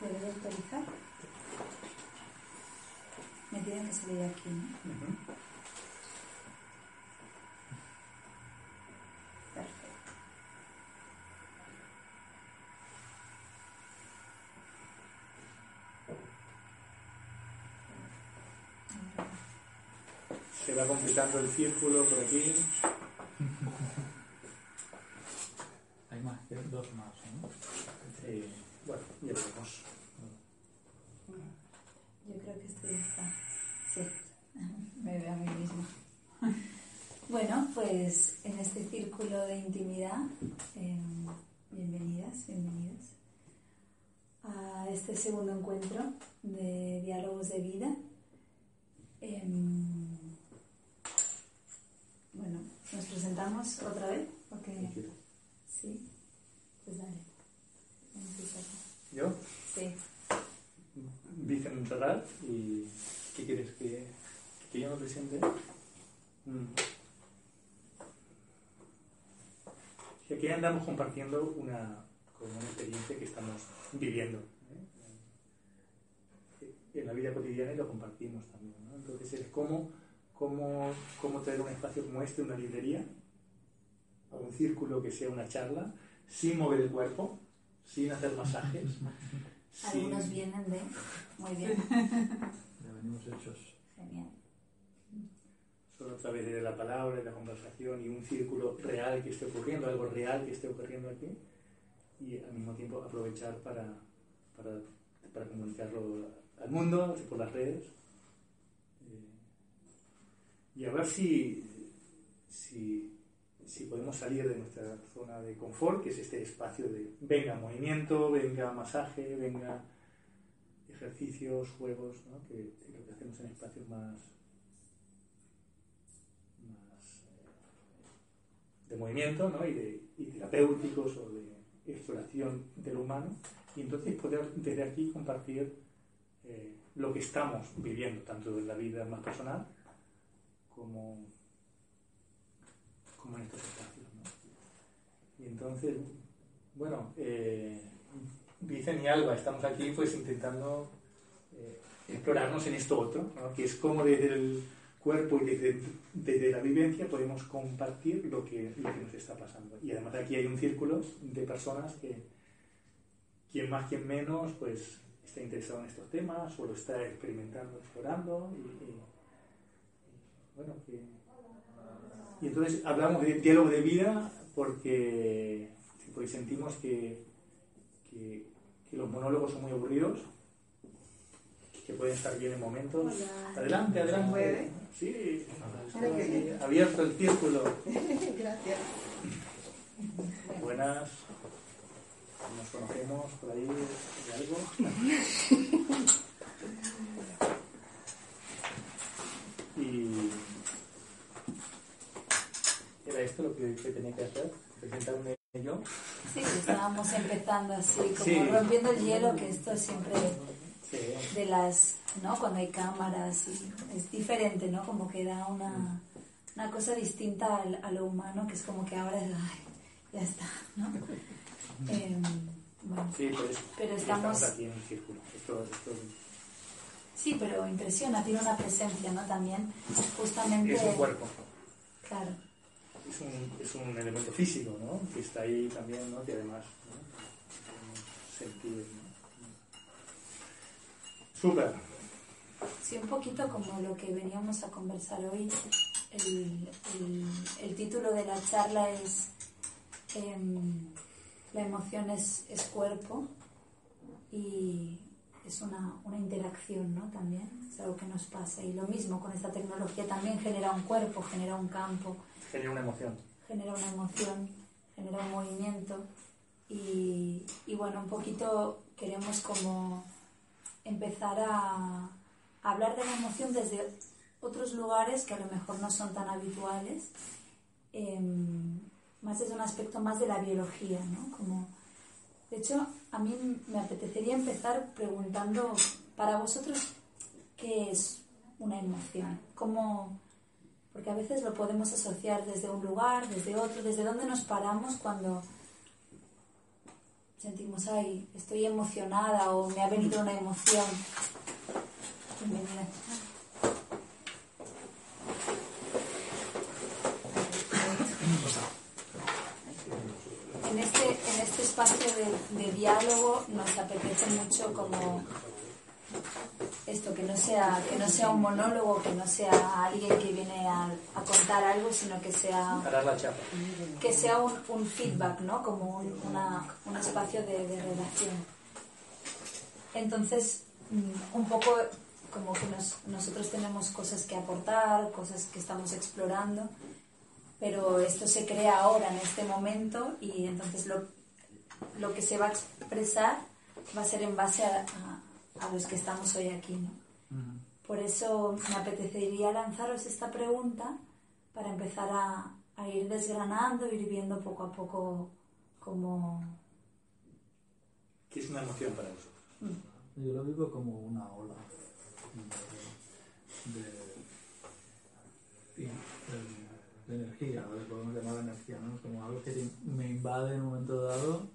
¿Debe de autorizar? Me piden que se vea aquí, ¿no? Perfecto. Se va completando el círculo por aquí. Hay más, que dos más, ¿no? Eh, bueno, ya veremos. Yo creo que esto ya está. Sí, me veo a mí misma. Bueno, pues en este círculo de intimidad, em, bienvenidas, bienvenidos a este segundo encuentro de diálogos de vida. Em, bueno, ¿nos presentamos otra vez? ¿O qué? Sí, pues dale. Empieza tú. ¿Yo? Sí. Vicen Montserrat y ¿qué quieres que, que yo me presente? Mm. Y aquí andamos compartiendo una, una experiencia que estamos viviendo ¿eh? en la vida cotidiana y lo compartimos también. ¿no? Entonces es cómo, cómo, cómo traer un espacio como este, una librería, a un círculo que sea una charla, sin mover el cuerpo, sin hacer masajes. sin- Algunos vienen de... Muy bien, Ya venimos hechos. genial. Solo a través de la palabra, de la conversación y un círculo real que esté ocurriendo, algo real que esté ocurriendo aquí, y al mismo tiempo aprovechar para, para, comunicarlo al mundo, por las redes, eh, y a ver si, si, si podemos salir de nuestra zona de confort, que es este espacio de venga movimiento, venga masaje, venga ejercicios, juegos, que, que lo que hacemos en espacios más de movimiento ¿no? y, de, y terapéuticos o de exploración del humano y entonces poder desde aquí compartir eh, lo que estamos viviendo tanto en la vida más personal como, como en estos espacios ¿no? y entonces bueno eh, Vicen y Alba estamos aquí pues intentando eh, explorarnos en esto otro ¿no? que es como desde el cuerpo y desde, la vivencia podemos compartir lo que, lo que nos está pasando. Y además aquí hay un círculo de personas que, quien más, quien menos, pues está interesado en estos temas o lo está experimentando, explorando. Y, bueno, que- y entonces hablamos de diálogo de vida porque, porque sentimos que, que los monólogos son muy aburridos, que pueden estar bien en momentos. Hola. Adelante, adelante. puede? Sí, abierto el círculo. Gracias. Buenas. Nos conocemos por ahí de algo. Y era esto lo que, que tenía que hacer, presentarme yo. Sí, estábamos empezando así, como Sí. rompiendo el hielo, que esto es siempre Sí. de las, ¿no? Cuando hay cámaras y es diferente, ¿no? Como que da una, una cosa distinta al- a lo humano, que es como que ahora es, ay, ya está, ¿no? Em, bueno, Sí. Pero Y estamos- aquí en el círculo. Esto, esto sí, pero impresiona, tiene una presencia, ¿no? También, justamente, es un cuerpo. claro, es un, es un elemento físico, ¿no? Que está ahí también, ¿no? Que además, sentido, ¿no? Súper. Sí, un poquito como lo que veníamos a conversar hoy. El, el- el título de la charla es em, La emoción es, es cuerpo y es una, una interacción, ¿no? También es algo que nos pasa. Y lo mismo con esta tecnología también genera un cuerpo, genera un campo, Genera una emoción. genera una emoción, genera un movimiento y, y bueno, un poquito queremos como empezar a, a hablar de la emoción desde otros lugares que a lo mejor no son tan habituales, em, más desde un aspecto más de la biología, ¿no? Como, de hecho, a mí me apetecería empezar preguntando para vosotros qué es una emoción, cómo, porque a veces lo podemos asociar desde un lugar, desde otro, desde dónde nos paramos cuando, sentimos, ay, estoy emocionada o me ha venido una emoción. Bienvenida. En este, en este espacio de, de diálogo nos apetece mucho como esto, que no sea, que no sea un monólogo, que no sea alguien que viene a, a contar algo, sino que sea, que sea un, un feedback, ¿no? Como un, una- un espacio de, de relación. Entonces, mm, un poco como que nos- nosotros tenemos cosas que aportar, cosas que estamos explorando, pero esto se crea ahora, en este momento, y entonces lo, lo que se va a expresar va a ser en base a, a- a los que estamos hoy aquí, ¿no? Por eso me apetecería lanzaros esta pregunta para empezar a, a ir desgranando, ir viendo poco a poco cómo... ¿Qué es una emoción para vosotros? Yo lo vivo como una ola de, de, de- de energía, podemos llamar energía, ¿no? Como algo que te- me invade en un momento dado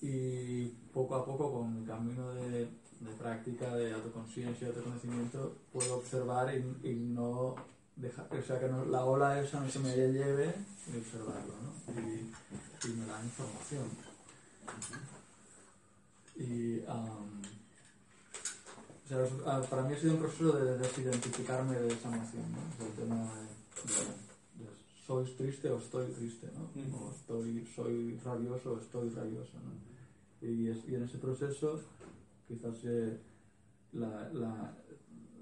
y poco a poco con mi camino de, de práctica, de autoconciencia, de autoconocimiento, puedo observar y, y no dejar, o sea, que no- la ola esa no se me lleve y observarlo, ¿no? Y, y me da información. Y am, o sea, ah, para mí ha sido un proceso de desidentificarme de esa emoción, ¿no? O sea, el tema de, de- soy triste o estoy triste, ¿no? O estoy, soy rabioso o estoy rabioso, ¿no? Y, es- y en ese proceso quizás eh, la, la,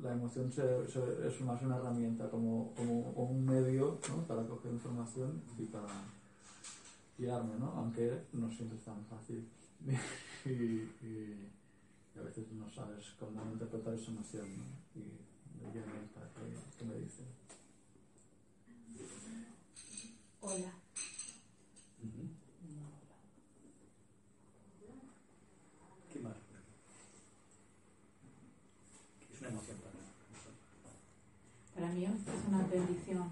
la emoción se- se- es más una herramienta, como, como un medio ¿no? para coger información y para guiarme, ¿no? aunque no siempre es tan fácil. y, a veces no sabes cómo interpretar esa emoción ¿no? y me llaman para que, que me dicen. Hola. ¿Qué más? ¿Qué es una emoción para vosotros? Para mí es una bendición.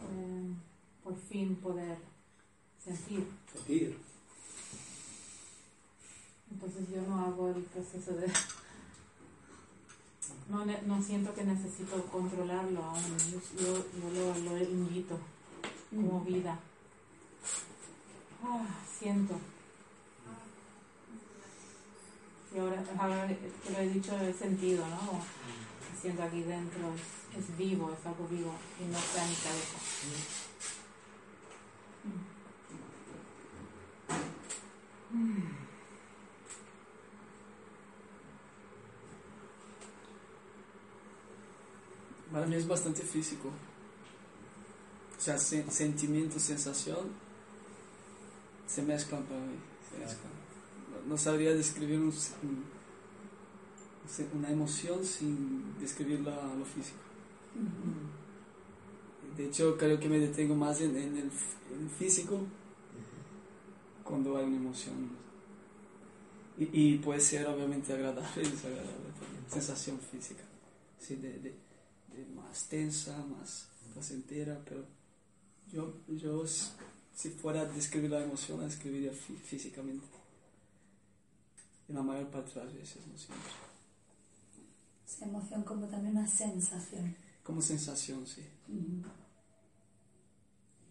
Eh, por fin poder sentir. Sentir. Entonces yo no hago el proceso de... No, no siento que necesito controlarlo aún. Yo, yo- yo lo, lo invito como vida. Ah, siento. Y ahora, ahora que lo he dicho, he sentido, ¿no? Aquí dentro, es, es vivo, es algo vivo y no está en mi cabeza. Para mí es bastante físico. O sea, sen- sentimiento, sensación se mezclan para mí. se mezclan. No, no sabría describir un una emoción sin describirla a lo físico. De hecho, creo que me detengo más en, en el, f- en el físico cuando hay una emoción. Y, y puede ser obviamente agradable y desagradable también. Sensación física. Sí, de, de, de más tensa, más placentera, pero yo, yo si fuera a describir la emoción, la describiría fí- físicamente. En la mayor parte de las veces, no siempre. Esa emoción como también una sensación. Como sensación, sí.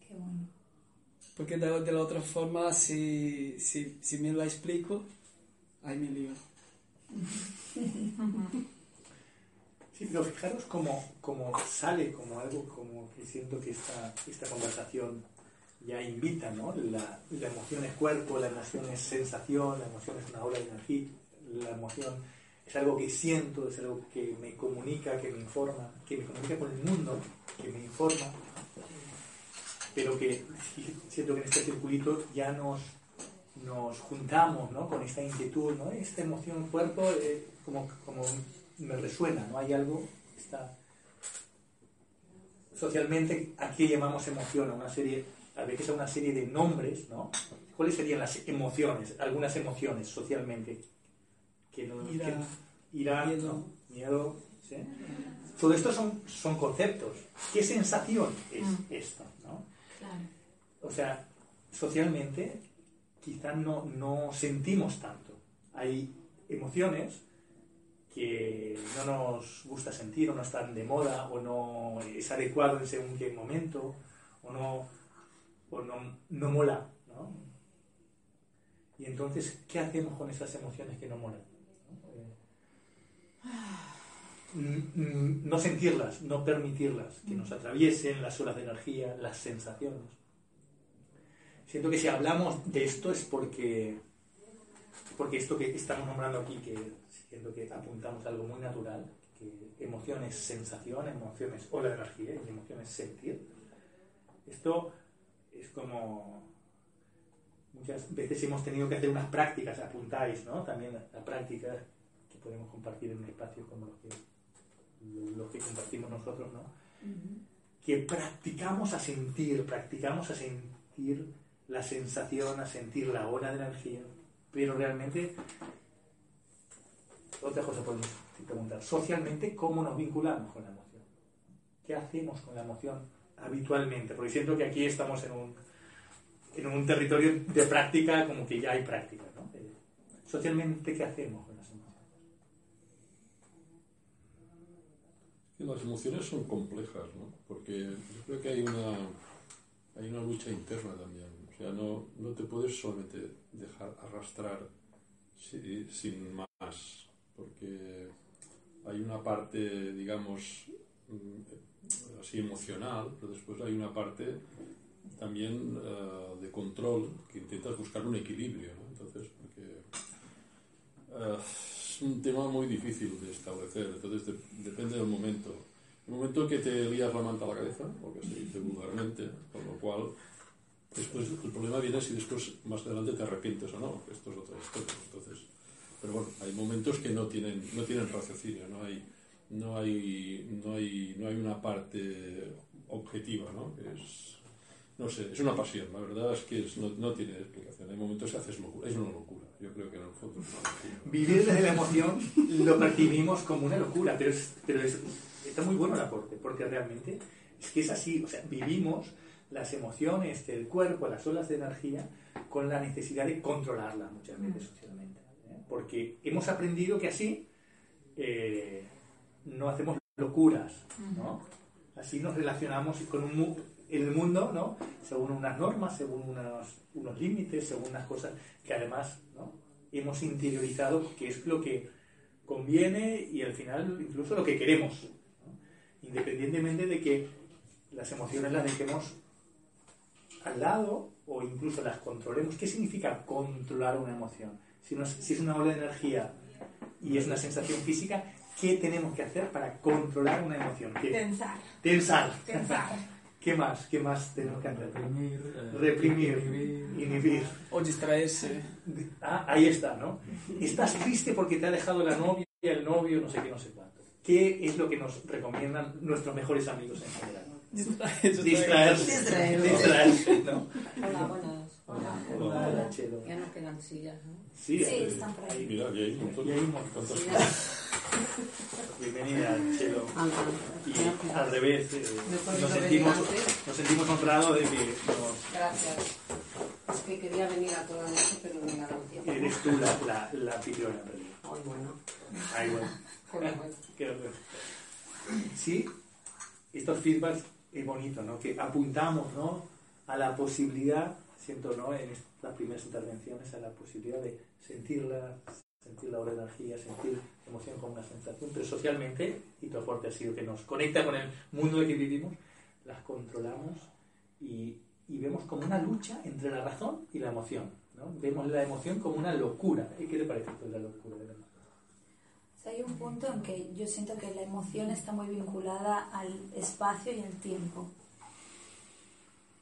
Qué bueno. Porque de, de la otra forma, si, si, si me la explico, ahí me lío. Sí, pero fijaros cómo, cómo sale como algo como que siento que esta, esta conversación ya invita, ¿no? La, la emoción es cuerpo, la emoción es sensación, la emoción es una ola de energía, la emoción es algo que siento, es algo que me comunica, que me informa, que me comunica con el mundo, que me informa, pero que siento que en este circuito ya nos, nos juntamos ¿no? con esta inquietud, ¿no? esta emoción cuerpo, eh, como, como me resuena, ¿no? Hay algo, está socialmente aquí llamamos emoción a una serie, a veces a una serie de nombres, ¿no? ¿Cuáles serían las emociones, algunas emociones socialmente? Que no, Ira, que- ira, miedo. ¿no? miedo, ¿sí? Todo esto son, son conceptos. ¿Qué sensación es Mm. esto, no? Claro. O sea, socialmente quizá no, no sentimos tanto. Hay emociones que no nos gusta sentir o no están de moda o no es adecuado en según qué momento o no, o no, no mola. ¿no? Y entonces, ¿qué hacemos con esas emociones que no molan? No sentirlas, no permitirlas, que nos atraviesen las olas de energía, las sensaciones. Siento que si hablamos de esto es porque, porque esto que estamos nombrando aquí, que siento que apuntamos a algo muy natural, que emociones sensación, emociones ola de energía y emociones sentir. Esto es como muchas veces hemos tenido que hacer unas prácticas, apuntáis, ¿no? También la, práctica podemos compartir en un espacio como los que compartimos nosotros, ¿no? Que practicamos a sentir, practicamos a sentir la sensación, a sentir la ola de energía, pero realmente, otra cosa podemos preguntar, socialmente, ¿cómo nos vinculamos con la emoción? ¿Qué hacemos con la emoción habitualmente? Porque siento que aquí estamos en un, en un territorio de práctica, como que ya hay práctica, ¿no? Eh, socialmente, ¿qué hacemos? Las emociones son complejas, ¿no? Porque yo creo que hay una, hay una lucha interna también. O sea, no, no te puedes solamente dejar arrastrar sin más, porque hay una parte, digamos, mm, así emocional, pero después hay una parte también eh, de control que intentas buscar un equilibrio. Entonces, porque... Eh, un tema muy difícil de establecer, entonces depende del momento. El momento que te lías la manta a la cabeza, lo que se dice vulgarmente, con lo cual después el problema viene si después más adelante te arrepientes o no, esto es otra historia. Entonces, pero bueno, hay momentos que no tienen, no tienen raciocinio, no hay, no hay, no hay, no hay una parte objetiva, ¿no? es, no sé, es una pasión, la verdad es que no, no, tiene explicación. Hay momentos que haces locura, es una locura. Yo creo que en el fondo es una locura. Vivir desde la emoción lo percibimos como una locura, pero, es, pero es, está muy bueno el aporte, porque realmente es que es así, o sea, vivimos las emociones del cuerpo, las olas de energía, con la necesidad de controlarlas muchas veces mm. socialmente. ¿eh? Porque hemos aprendido que así eh, no hacemos locuras, ¿no? Así nos relacionamos con un, el mundo, ¿no? Según unas normas, según unos, unos límites, según unas cosas que además ¿no? hemos interiorizado que es lo que conviene y al final incluso lo que queremos, independientemente de que las emociones las dejemos al lado o incluso las controlemos. ¿Qué significa controlar una emoción? Si, si es una ola de energía y es una sensación física, ¿qué tenemos que hacer para controlar una emoción? Tensar. Tensar. Tensar. ¿Qué más? ¿Qué más tenemos que hacer? Reprimir, eh, Reprimir, inhibir. O distraerse. Ah, ahí está, ¿no? Estás triste porque te ha dejado la novia, el novio, no sé qué, no sé cuánto. ¿Qué es lo que nos recomiendan nuestros mejores amigos en general? Distraerse. Distraerse. Distraerse. ¿no? Hola, buenas. Hola, hola, hola, Chelo. Ya no quedan sillas, ¿no? Sí, Sí, están por ahí. Mira, y hay un montón. Y Bienvenida, Chelo. Anda, Y al revés, eh, nos, sentimos, nos sentimos honrados de que nos, Gracias. Es que quería venir a toda noche, pero no me ha dado tiempo. eres tú la, la, la anfitriona, realidad. Ay, bueno. Ay, bueno. Qué. Sí, estos feedbacks es bonito, ¿no? Que apuntamos, ¿no? A la posibilidad, siento, ¿no? En estas primeras intervenciones, a la posibilidad de sentirla, sentir la hora de energía, sentir emoción como una sensación, pero socialmente, y tu aporte ha sido que nos conecta con el mundo en que vivimos, las controlamos y, y vemos como una lucha entre la razón y la emoción, ¿no? Vemos la emoción como una locura. ¿Y qué te parece esto de la locura de la hay un punto en que yo siento que la emoción está muy vinculada al espacio y al tiempo.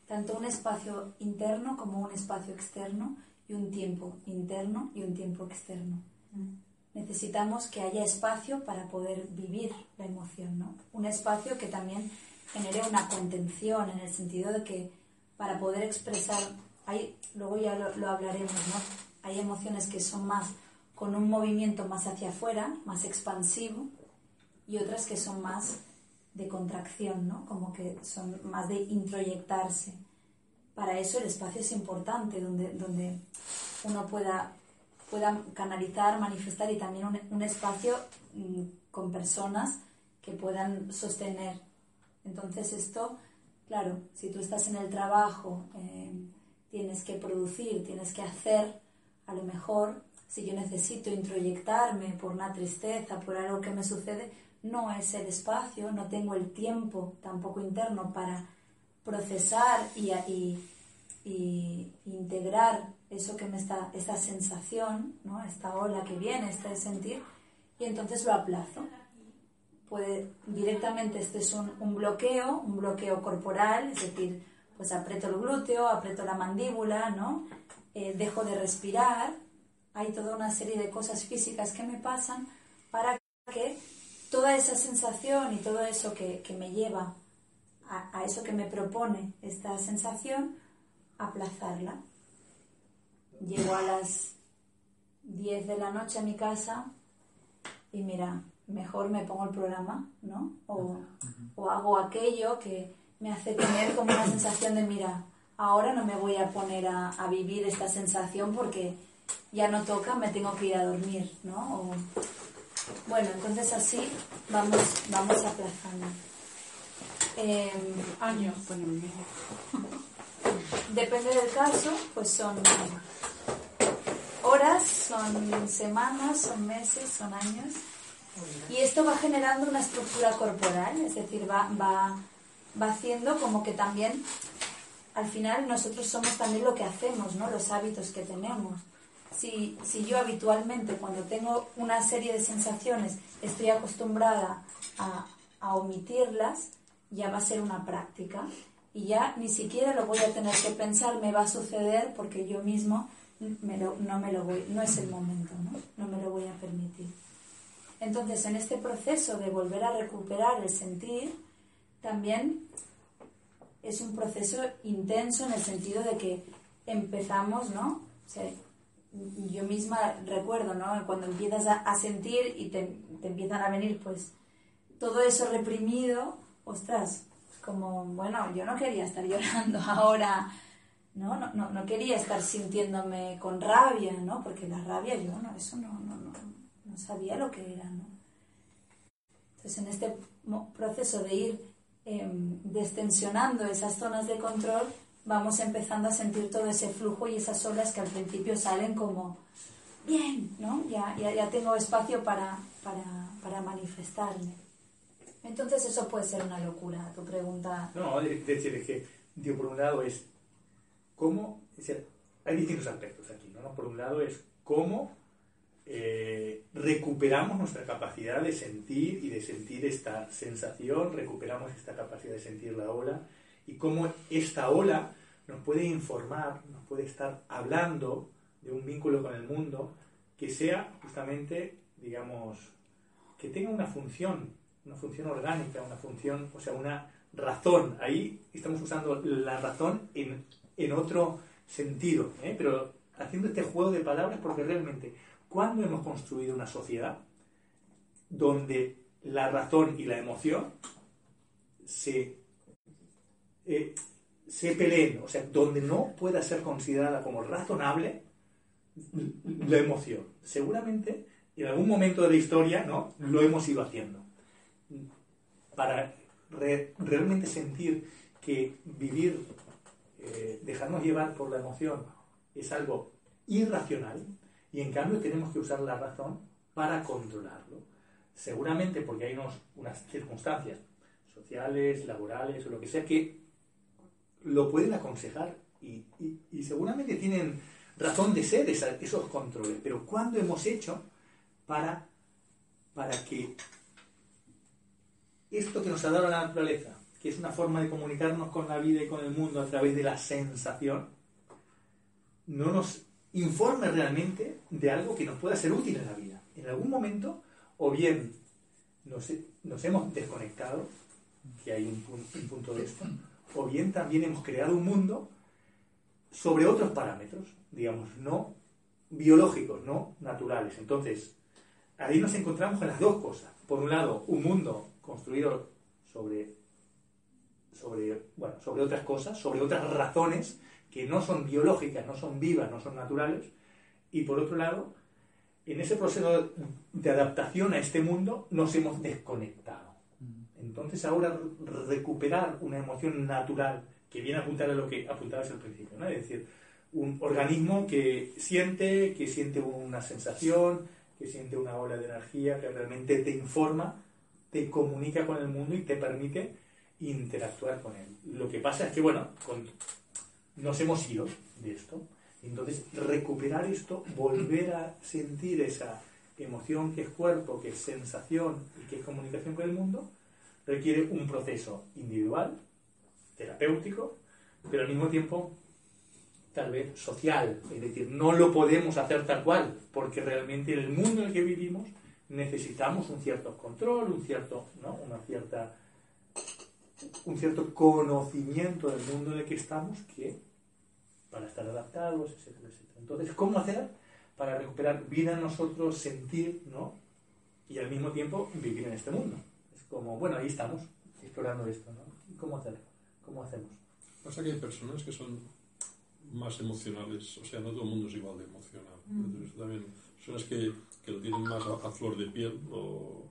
Tanto un espacio interno como un espacio externo y un tiempo interno y un tiempo externo. Necesitamos que haya espacio para poder vivir la emoción, ¿no? Un espacio que también genere una contención en el sentido de que para poder expresar, hay, luego ya lo, lo hablaremos, ¿no? Hay emociones que son más con un movimiento más hacia afuera, más expansivo, y otras que son más de contracción, ¿no? Como que son más de introyectarse. para eso el espacio es importante, donde, donde uno pueda, pueda canalizar, manifestar y también un, un espacio mm, con personas que puedan sostener. Entonces esto, claro, si tú estás en el trabajo, eh, tienes que producir, tienes que hacer, a lo mejor si yo necesito introyectarme por una tristeza, por algo que me sucede, no es el espacio, no tengo el tiempo tampoco interno para procesar y, y, y integrar eso que me está, esta sensación, ¿no? esta ola que viene, este sentir, y entonces lo aplazo. Puede, directamente este es un, un bloqueo, un bloqueo corporal, es decir, pues aprieto el glúteo, aprieto la mandíbula, ¿no? Eh, dejo de respirar, hay toda una serie de cosas físicas que me pasan para que toda esa sensación y todo eso que, que me lleva a, a, eso que me propone esta sensación, aplazarla. Llego a las 10 de la noche a mi casa y mira, mejor me pongo el programa, ¿no? O, o hago aquello que me hace tener como una sensación de, mira, ahora no me voy a poner a, a, vivir esta sensación porque ya no toca, me tengo que ir a dormir, ¿no? O, bueno, entonces así vamos, vamos aplazando. Eh, Años. Depende del caso, pues son horas, son semanas, son meses, son años. Y esto va generando una estructura corporal, es decir, va, va, va haciendo como que también, al final nosotros somos también lo que hacemos, ¿no? Los hábitos que tenemos. Si, si yo habitualmente cuando tengo una serie de sensaciones estoy acostumbrada a, a omitirlas, ya va a ser una práctica y ya ni siquiera lo voy a tener que pensar, me va a suceder porque yo mismo no me lo voy, no es el momento, ¿no? no me lo voy a permitir. Entonces, en este proceso de volver a recuperar el sentir, también es un proceso intenso en el sentido de que empezamos, ¿no? Yo misma recuerdo, ¿no? Cuando empiezas a, a sentir y te, te, empiezan a venir, pues, todo eso reprimido, ostras, como, bueno, yo no quería estar llorando ahora, ¿no? No, no, no quería estar sintiéndome con rabia, ¿no? Porque la rabia yo, no, eso no, no, no, no sabía lo que era. Entonces, en este proceso de ir eh, destensionando esas zonas de control, vamos empezando a sentir todo ese flujo y esas olas que al principio salen como, bien, ¿no? Ya, ya, ya tengo espacio para, para, para, manifestarme. Entonces eso puede ser una locura, tu pregunta. No, es decir, es que, por un lado es cómo, es decir, hay distintos aspectos aquí, ¿no? Por un lado es cómo eh, recuperamos nuestra capacidad de sentir y de sentir esta sensación, recuperamos esta capacidad de sentir la ola y cómo esta ola nos puede informar, nos puede estar hablando de un vínculo con el mundo que sea justamente, digamos, que tenga una función, una función orgánica, una función, o sea, una razón. Ahí estamos usando la razón en, en otro sentido, ¿eh? pero haciendo este juego de palabras porque realmente ¿Cuándo hemos construido una sociedad donde la razón y la emoción se, eh, se peleen? O sea, donde no pueda ser considerada como razonable la emoción. Seguramente en algún momento de la historia ¿no? lo hemos ido haciendo. Para re, realmente sentir que vivir, eh, dejarnos llevar por la emoción, es algo irracional, y en cambio tenemos que usar la razón para controlarlo. Seguramente porque hay unos, unas circunstancias sociales, laborales o lo que sea que lo pueden aconsejar y, y, seguramente tienen razón de ser esos controles. Pero ¿cuándo hemos hecho para, para que esto que nos ha dado la naturaleza, que es una forma de comunicarnos con la vida y con el mundo a través de la sensación, no nos informe realmente de algo que nos pueda ser útil en la vida. En algún momento, o bien nos, hemos desconectado, que hay un, un punto de esto, o bien también hemos creado un mundo sobre otros parámetros, digamos, no biológicos, no naturales. Entonces, ahí nos encontramos con las dos cosas. Por un lado, un mundo construido sobre sobre, bueno, sobre otras cosas, sobre otras razones que no son biológicas, no son vivas, no son naturales, y por otro lado, en ese proceso de adaptación a este mundo nos hemos desconectado. Entonces ahora recuperar una emoción natural que viene a apuntar a lo que apuntabas al principio, ¿no? es decir, un organismo que siente, que siente una sensación, que siente una ola de energía, que realmente te informa, te comunica con el mundo y te permite interactuar con él. Lo que pasa es que, bueno, nos hemos ido de esto. Entonces, recuperar esto, volver a sentir esa emoción que es cuerpo, que es sensación y que es comunicación con el mundo, requiere un proceso individual, terapéutico, pero al mismo tiempo tal vez social. Es decir, no lo podemos hacer tal cual, porque realmente en el mundo en el que vivimos necesitamos un cierto control, un cierto, ¿no? una cierta, un cierto conocimiento del mundo en el que estamos que para estar adaptados, etcétera, etcétera. Entonces, ¿cómo hacer para recuperar vida en nosotros, sentir, ¿no? Y al mismo tiempo vivir en este mundo. Es como, bueno, ahí estamos, explorando esto, ¿no? ¿Cómo hacerlo? ¿Cómo hacemos? Pasa que hay personas que son más emocionales, o sea, no todo el mundo es igual de emocional. Mm. Entonces, también personas que, que lo tienen más a, a flor de piel o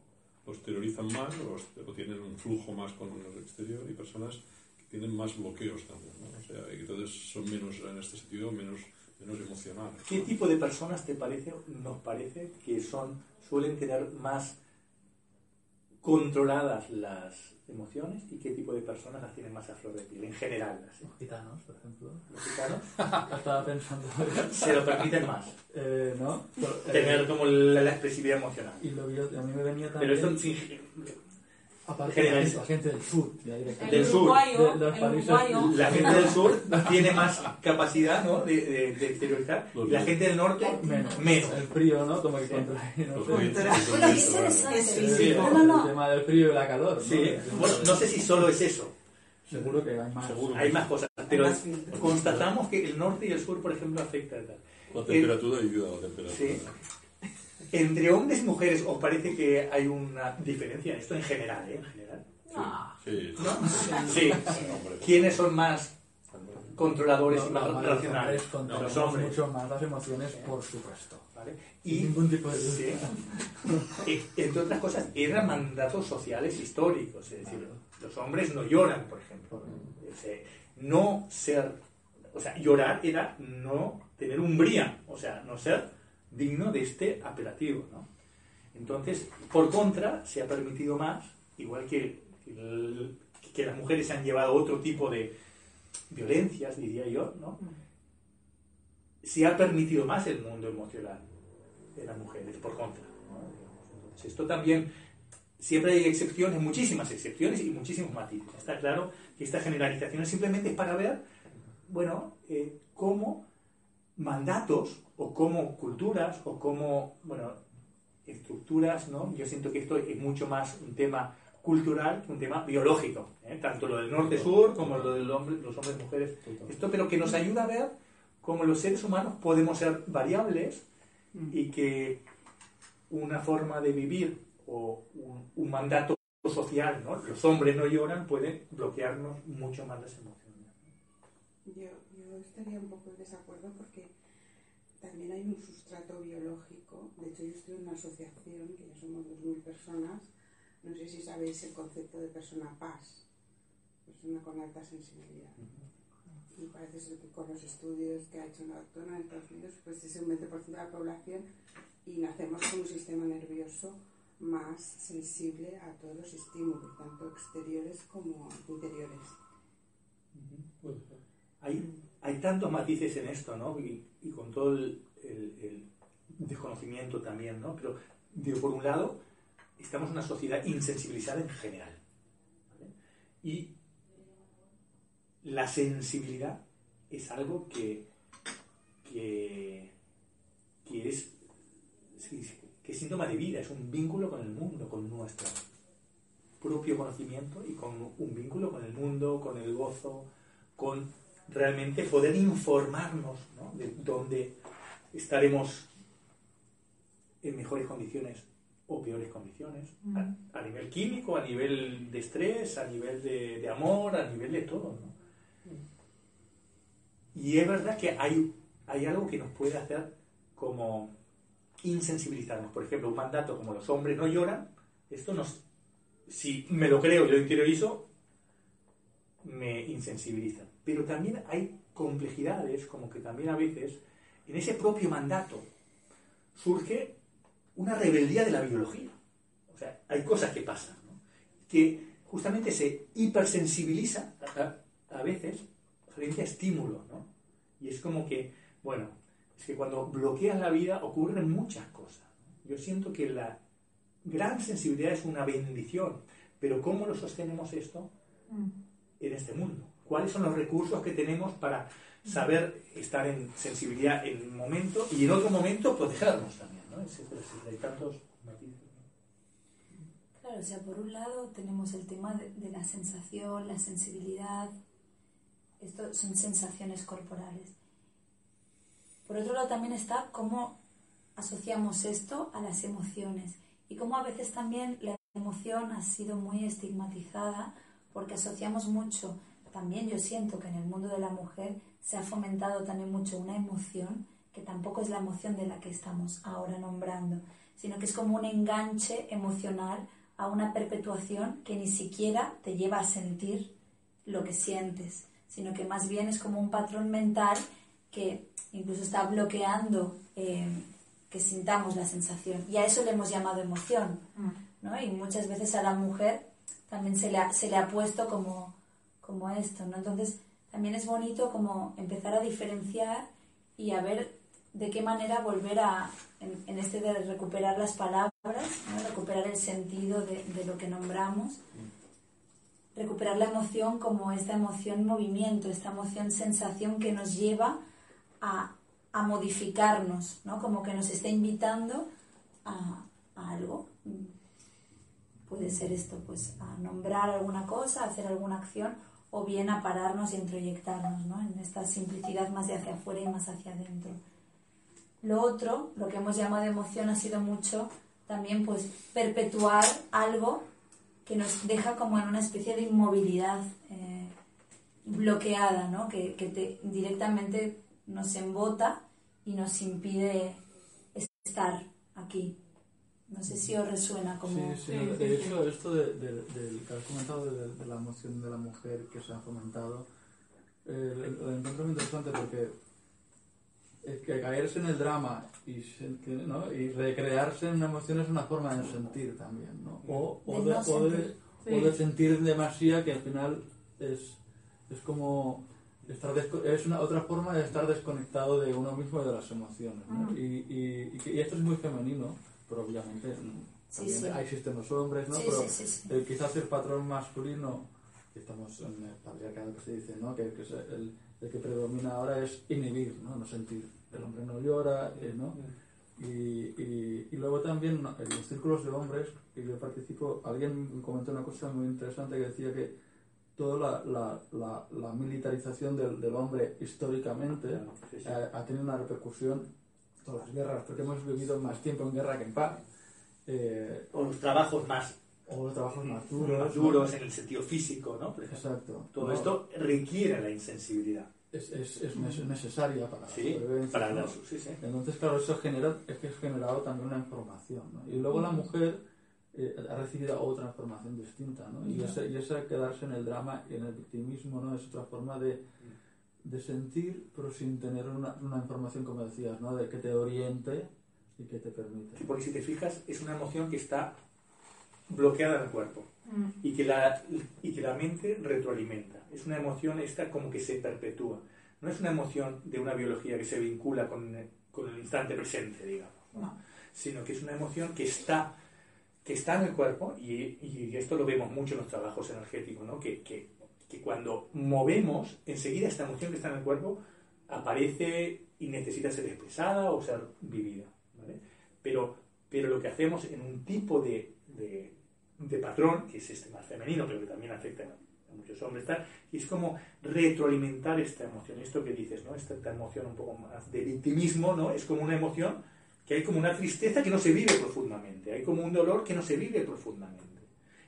los exteriorizan más o, o tienen un flujo más con el exterior y personas que tienen más bloqueos también. ¿no? O sea, y entonces son menos, en este sentido, menos, menos emocionales. ¿Qué ¿no? tipo de personas te parece, nos parece que son, suelen tener más controladas las emociones y qué tipo de personas las tienen más a flor de piel en general? así? Los gitanos, por ejemplo. Los gitanos Estaba pensando. se lo permiten más, Eh, ¿No? Pero, eh, tener como la, la expresividad emocional. Y lo a mí me venía Pero también. esto aparte de la gente, del sur, ya. Del uruguayo, de- de la gente del sur tiene más capacidad ¿no? de, de, de exteriorizar y la gente del norte Menos. menos. El frío, ¿no? Como que Sí. contra. No sé. es. Es físico. El tema del frío y la calor. ¿no? Sí, bueno, no sé si solo es eso, Seguro que hay más. Seguro. hay más cosas, pero más constatamos que el norte y el sur, por ejemplo, afecta a tal. La temperatura ayuda a la temperatura. Sí. Entre hombres y mujeres, ¿os parece que hay una diferencia en esto en general? ¿eh? En general. no. Sí, sí. ¿No? Sí. ¿Quiénes son más controladores No, y más no, racionales? Los hombres Los controlamos hombres. mucho más las emociones, por supuesto. ¿vale? Y ningún tipo de Sí. Eh, entre otras cosas, eran mandatos sociales históricos. Es decir, los hombres no lloran, por ejemplo. No ser, o sea, llorar era no tener umbría, o sea, no ser digno de este apelativo. ¿no? Entonces, por contra, se ha permitido más, igual que, que el- que las mujeres se han llevado otro tipo de violencias, diría yo, ¿no? se ha permitido más el mundo emocional de las mujeres, por contra. ¿no? Entonces, esto también, siempre hay excepciones, muchísimas excepciones y muchísimos matices. Está claro que esta generalización es simplemente para ver, bueno, eh, cómo mandatos o cómo culturas o cómo, bueno, estructuras, ¿no? Yo siento que esto es mucho más un tema cultural que un tema biológico, ¿eh? tanto lo del norte-sur como lo de los hombres, los hombres-mujeres esto, pero que nos ayuda a ver cómo los seres humanos podemos ser variables y que una forma de vivir o un, un mandato social, ¿no? los hombres no lloran, puede bloquearnos mucho más las emociones. Yo, yo estaría un poco en desacuerdo porque también hay un sustrato biológico. De hecho, yo estoy en una asociación, que ya somos 2.000 personas. No sé si sabéis el concepto de persona paz, persona con alta sensibilidad. Y parece ser que con los estudios que ha hecho una doctora en Estados Unidos, pues es un 20% de la población y nacemos con un sistema nervioso más sensible a todos los estímulos, tanto exteriores como interiores. Hay, hay tantos matices en esto, ¿no? Y, con todo el, desconocimiento también, ¿no? Pero, digo, por un lado, estamos en una sociedad insensibilizada en general. Y la sensibilidad es algo que, que, que es, que es síntoma de vida, es un vínculo con el mundo, con nuestro propio conocimiento y con un vínculo con el mundo, con el gozo, con realmente poder informarnos ¿no? de dónde estaremos en mejores condiciones o peores condiciones, a, a nivel químico, a nivel de estrés, a nivel de, de amor, a nivel de todo. ¿no? Y es verdad que hay, hay algo que nos puede hacer como insensibilizarnos. Por ejemplo, un mandato como los hombres no lloran, esto nos, si me lo creo y lo interiorizo, me insensibiliza. Pero también hay complejidades, como que también a veces en ese propio mandato surge una rebeldía de la biología. O sea, hay cosas que pasan, ¿no? que justamente se hipersensibiliza a, a veces frente a estímulo, ¿no? Y es como que, bueno, es que cuando bloqueas la vida ocurren muchas cosas. ¿no? Yo siento que la gran sensibilidad es una bendición, pero ¿cómo lo sostenemos esto Mm. en este mundo? ¿Cuáles son los recursos que tenemos para saber estar en sensibilidad en un momento y en otro momento protegernos también, ¿no? Etcétera, etcétera. Hay tantos matices. Claro, o sea, por un lado tenemos el tema de, de la sensación, la sensibilidad, esto son sensaciones corporales. Por otro lado también está cómo asociamos esto a las emociones y cómo a veces también la emoción ha sido muy estigmatizada porque asociamos mucho, también yo siento que en el mundo de la mujer se ha fomentado también mucho una emoción que tampoco es la emoción de la que estamos ahora nombrando, sino que es como un enganche emocional a una perpetuación que ni siquiera te lleva a sentir lo que sientes, sino que más bien es como un patrón mental que incluso está bloqueando eh, que sintamos la sensación. Y a eso le hemos llamado emoción, Mm. ¿no? Y muchas veces a la mujer también se le ha, se le ha puesto como, como esto, ¿no? Entonces también es bonito como empezar a diferenciar y a ver de qué manera volver a, en, en este de recuperar las palabras, ¿no? recuperar el sentido de, de lo que nombramos, recuperar la emoción como esta emoción movimiento, esta emoción sensación que nos lleva a, a modificarnos, ¿no? como que nos está invitando a, a algo. Puede ser esto, pues a nombrar alguna cosa, a hacer alguna acción o bien a pararnos y introyectarnos ¿no? en esta simplicidad más de hacia afuera y más hacia adentro. Lo otro, lo que hemos llamado emoción, ha sido mucho también pues perpetuar algo que nos deja como en una especie de inmovilidad eh, bloqueada, ¿no? que, que te, directamente nos embota y nos impide estar aquí. No sé si os resuena como... Sí, sí, no, de hecho, esto de, de- del que has comentado de, de la emoción de la mujer que se ha fomentado, eh, lo encuentro muy interesante porque es que caerse en el drama y, ¿no? y recrearse en una emoción es una forma de sentir también, ¿no? O, o, De de, no o, de. Sí. o de sentir demasiado que al final es, es como estar es una otra forma de estar desconectado de uno mismo y de las emociones ¿no? Mm. y, y, y y esto es muy femenino pero obviamente mm, Sí, también sí. existen los hombres ¿no? Sí, pero sí, sí, sí. eh, quizás el patrón masculino que estamos en el patriarcado que se dice ¿no? que, que el, el que predomina ahora es inhibir no, no sentir el hombre no llora eh, ¿no? Y, y, y luego también en los círculos de hombres que yo participo, alguien comentó una cosa muy interesante que decía que toda la, la, la, la militarización del, del hombre históricamente sí, sí. ha, ha tenido una repercusión, todas las guerras, porque hemos vivido más tiempo en guerra que en paz, eh, O los trabajos más o los trabajos más duros. más ¿no? duros en el sentido físico, ¿no? Exacto. Todo ¿no? esto requiere la insensibilidad. es, es, es necesaria para la Sí, supervivencia, para ¿no? la sí, sí. Entonces, claro, eso genera, es que es generado también una información, ¿no? Y luego la mujer eh, ha recibido otra información distinta, ¿no? Y, ese, y quedarse en el drama y en el victimismo, ¿no? Es otra forma de, de sentir, pero sin tener una, una información, como decías, ¿no? De que te oriente y que te permite. Sí, porque si te fijas, es una emoción que está bloqueada en el cuerpo Mm. y que la, y que la mente retroalimenta. Es una emoción esta como que se perpetúa. No es una emoción de una biología que se vincula con, con el instante presente, digamos, ¿no? No. sino que es una emoción que está, que está en el cuerpo y, y esto lo vemos mucho en los trabajos energéticos, ¿no? que, que, que cuando movemos, enseguida esta emoción que está en el cuerpo aparece y necesita ser expresada o ser vivida. ¿vale? Pero, pero lo que hacemos en un tipo de, de, de patrón, que es este más femenino, pero que también afecta a muchos hombres, tal, es como retroalimentar esta emoción, esto que dices, ¿no? esta, esta emoción un poco más de victimismo, ¿no? es como una emoción que hay como una tristeza que no se vive profundamente, hay como un dolor que no se vive profundamente.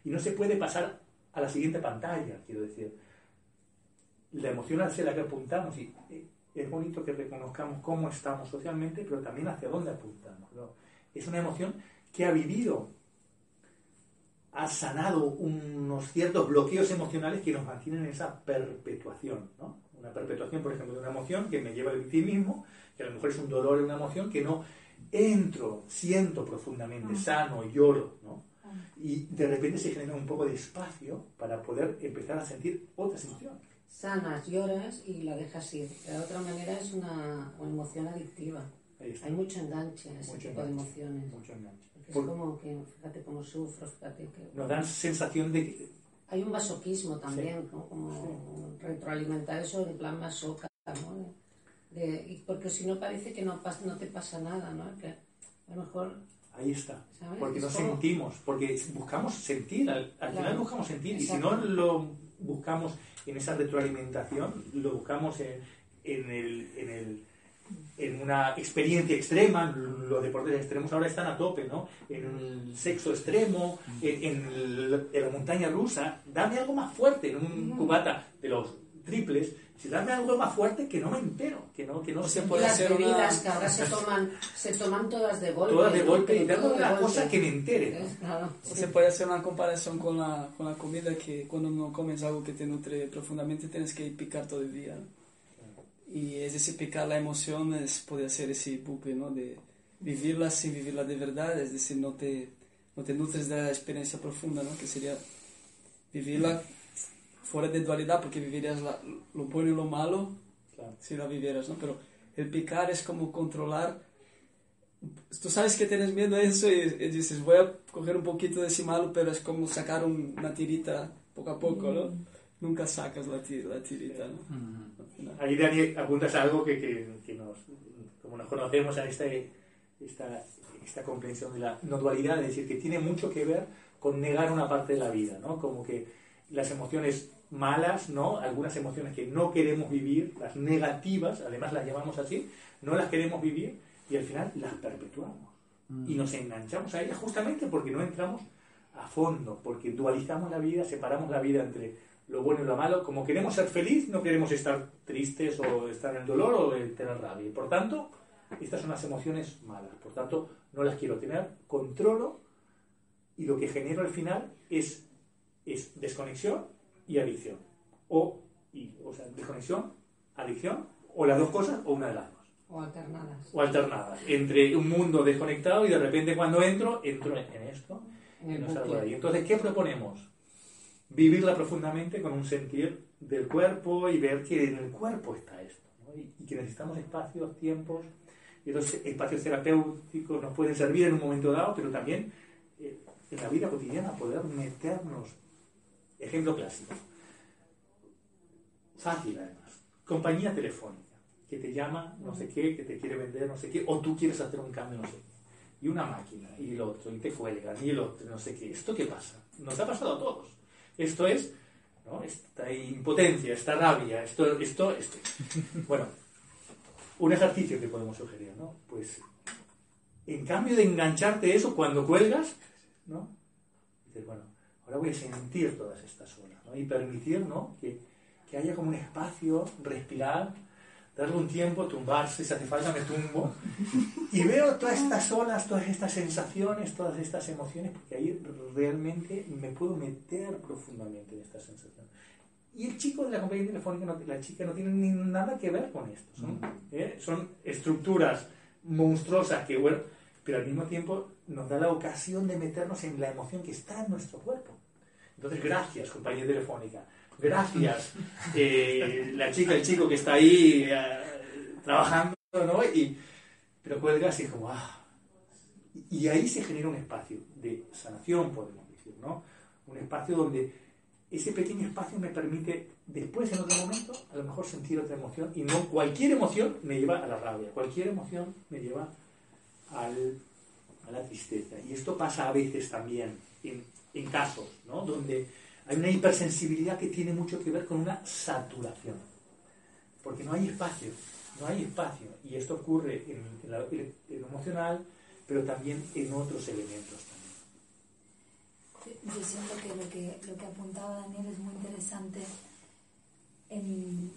Y no se puede pasar a la siguiente pantalla, quiero decir. La emoción hacia la que apuntamos, y eh, es bonito que reconozcamos cómo estamos socialmente, pero también hacia dónde apuntamos. ¿no? Es una emoción que ha vivido, ha sanado unos ciertos bloqueos emocionales que nos mantienen en esa perpetuación. ¿no? Una perpetuación, por ejemplo, de una emoción que me lleva al victimismo, que a lo mejor es un dolor una emoción que no entro, siento profundamente, sano, lloro, ¿no? Y de repente se genera un poco de espacio para poder empezar a sentir otras emociones. Sanas, lloras y la dejas ir. De otra manera es una, una emoción adictiva. Hay mucho enganche en ese Mucho tipo de enganche, emociones. mucho enganche. Porque es Por- como que, fíjate cómo sufro, fíjate que... Nos dan sensación de que Hay un masoquismo también, ¿no? Como retroalimentar eso en plan masoca, ¿no? De- y porque si no parece que no, no te pasa nada, ¿no? Que a lo mejor... ahí está. ¿sabes? Porque no sentimos, porque buscamos sentir, al, al final buscamos sentir, y si no lo buscamos en esa retroalimentación, lo buscamos en, en, el, en, el, en una experiencia extrema, los deportes extremos ahora están a tope, ¿no? En el sexo extremo, en la montaña rusa, dame algo más fuerte, en un cubata de los triples, si dame algo más fuerte que no me entero, que no, que no sé puede las ser una- bebidas que ahora se toman, se toman todas de golpe. todas de golpe y de una golpe. cosa que me entere. ¿no? Claro, sí. se puede hacer una comparación con la, con la comida que cuando no comes algo que te nutre profundamente tienes que picar todo el día. Y es ese picar la emoción, es, puede ser ese bucle, ¿no? De vivirla sin vivirla de verdad, es decir, no te, no te nutres de la experiencia profunda, ¿no? Que sería vivirla fuera de dualidad, porque vivirías la- lo bueno y lo malo Claro. si la vivieras, ¿no? Pero el picar es como controlar. Tú sabes que tienes miedo a eso y, y dices, voy a coger un poquito de ese malo, pero es como sacar un- una tirita poco a poco, ¿no? Nunca sacas la, la tirita, ¿no? Final. Ahí, Dani, apuntas algo que, que, que nos, como nos conocemos a esta, esta, esta comprensión de la no dualidad, es decir, que tiene mucho que ver con negar una parte de la vida, ¿no? Como que las emociones malas, ¿no? Algunas emociones que no queremos vivir, las negativas, además las llamamos así, no las queremos vivir y al final las perpetuamos. Y nos enganchamos a ellas justamente porque no entramos a fondo, porque dualizamos la vida, separamos la vida entre lo bueno y lo malo. Como queremos ser feliz, no queremos estar tristes o estar en el dolor o en tener rabia. Por tanto, estas son las emociones malas. Por tanto, no las quiero tener, controlo y lo que genero al final es, es desconexión y adicción. O, y, o sea, desconexión, adicción, o las dos cosas o una de las dos O alternadas. o alternadas entre un mundo desconectado y de repente cuando entro, entro en esto En y no salgo de ahí. Entonces, ¿qué proponemos? Vivirla profundamente con un sentir del cuerpo y ver que en el cuerpo está esto ¿no? y, y que necesitamos espacios, tiempos y los espacios terapéuticos nos pueden servir en un momento dado, pero también eh, en la vida cotidiana poder meternos. Ejemplo clásico. Fácil además. Compañía telefónica que te llama, no sé qué, que te quiere vender, no sé qué, o tú quieres hacer un cambio, no sé qué. Y una máquina, y el otro, y te cuelgan, y el otro, no sé qué. ¿Esto qué pasa? Nos ha pasado a todos. Esto es, ¿no? Esta impotencia, esta rabia, esto, esto, esto. Bueno, un ejercicio que podemos sugerir, ¿no? Pues, en cambio de engancharte eso cuando cuelgas, ¿no? Dices, bueno, ahora voy a sentir todas estas olas, ¿no? Y permitir, ¿no? Que, que haya como un espacio, respirar, darle un tiempo, tumbarse, si hace falta me tumbo, y veo todas estas olas, todas estas sensaciones, todas estas emociones, porque ahí realmente me puedo meter profundamente en estas sensaciones. Y el chico de la compañía telefónica, no- la chica, no tiene ni nada que ver con esto. Son, ¿eh? son estructuras monstruosas que, bueno, pero al mismo tiempo nos da la ocasión de meternos en la emoción que está en nuestro cuerpo. Entonces, gracias, compañía telefónica. Gracias, eh, la chica, el chico que está ahí eh, trabajando, ¿no? Y, pero cuelgas y es como, ah. Y ahí se genera un espacio de sanación, podemos decir, ¿no? Un espacio donde ese pequeño espacio me permite después, en otro momento, a lo mejor sentir otra emoción. Y no cualquier emoción me lleva a la rabia, cualquier emoción me lleva al, a la tristeza. Y esto pasa a veces también en, en casos, ¿no? Donde hay una hipersensibilidad que tiene mucho que ver con una saturación. Porque no hay espacio no hay espacio. Y esto ocurre en, en lo emocional, pero también en otros elementos. También. Yo yo siento que lo que, lo que apuntaba Daniel es muy interesante, en,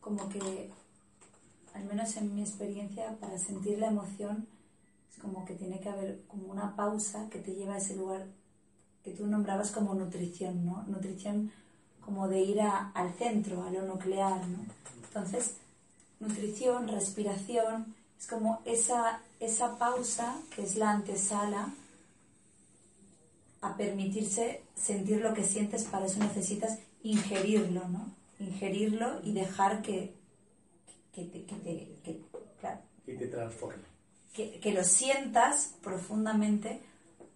como que, al menos en mi experiencia, para sentir la emoción, es como que tiene que haber como una pausa que te lleva a ese lugar que tú nombrabas como nutrición, ¿no? Nutrición como de ir a- al centro, a lo nuclear, ¿no? Entonces, nutrición, respiración, es como esa, esa pausa que es la antesala a permitirse sentir lo que sientes, para eso necesitas ingerirlo, ¿no? Ingerirlo y dejar que, que, te, que, te- que- claro, Que te transforme. Que, que lo sientas profundamente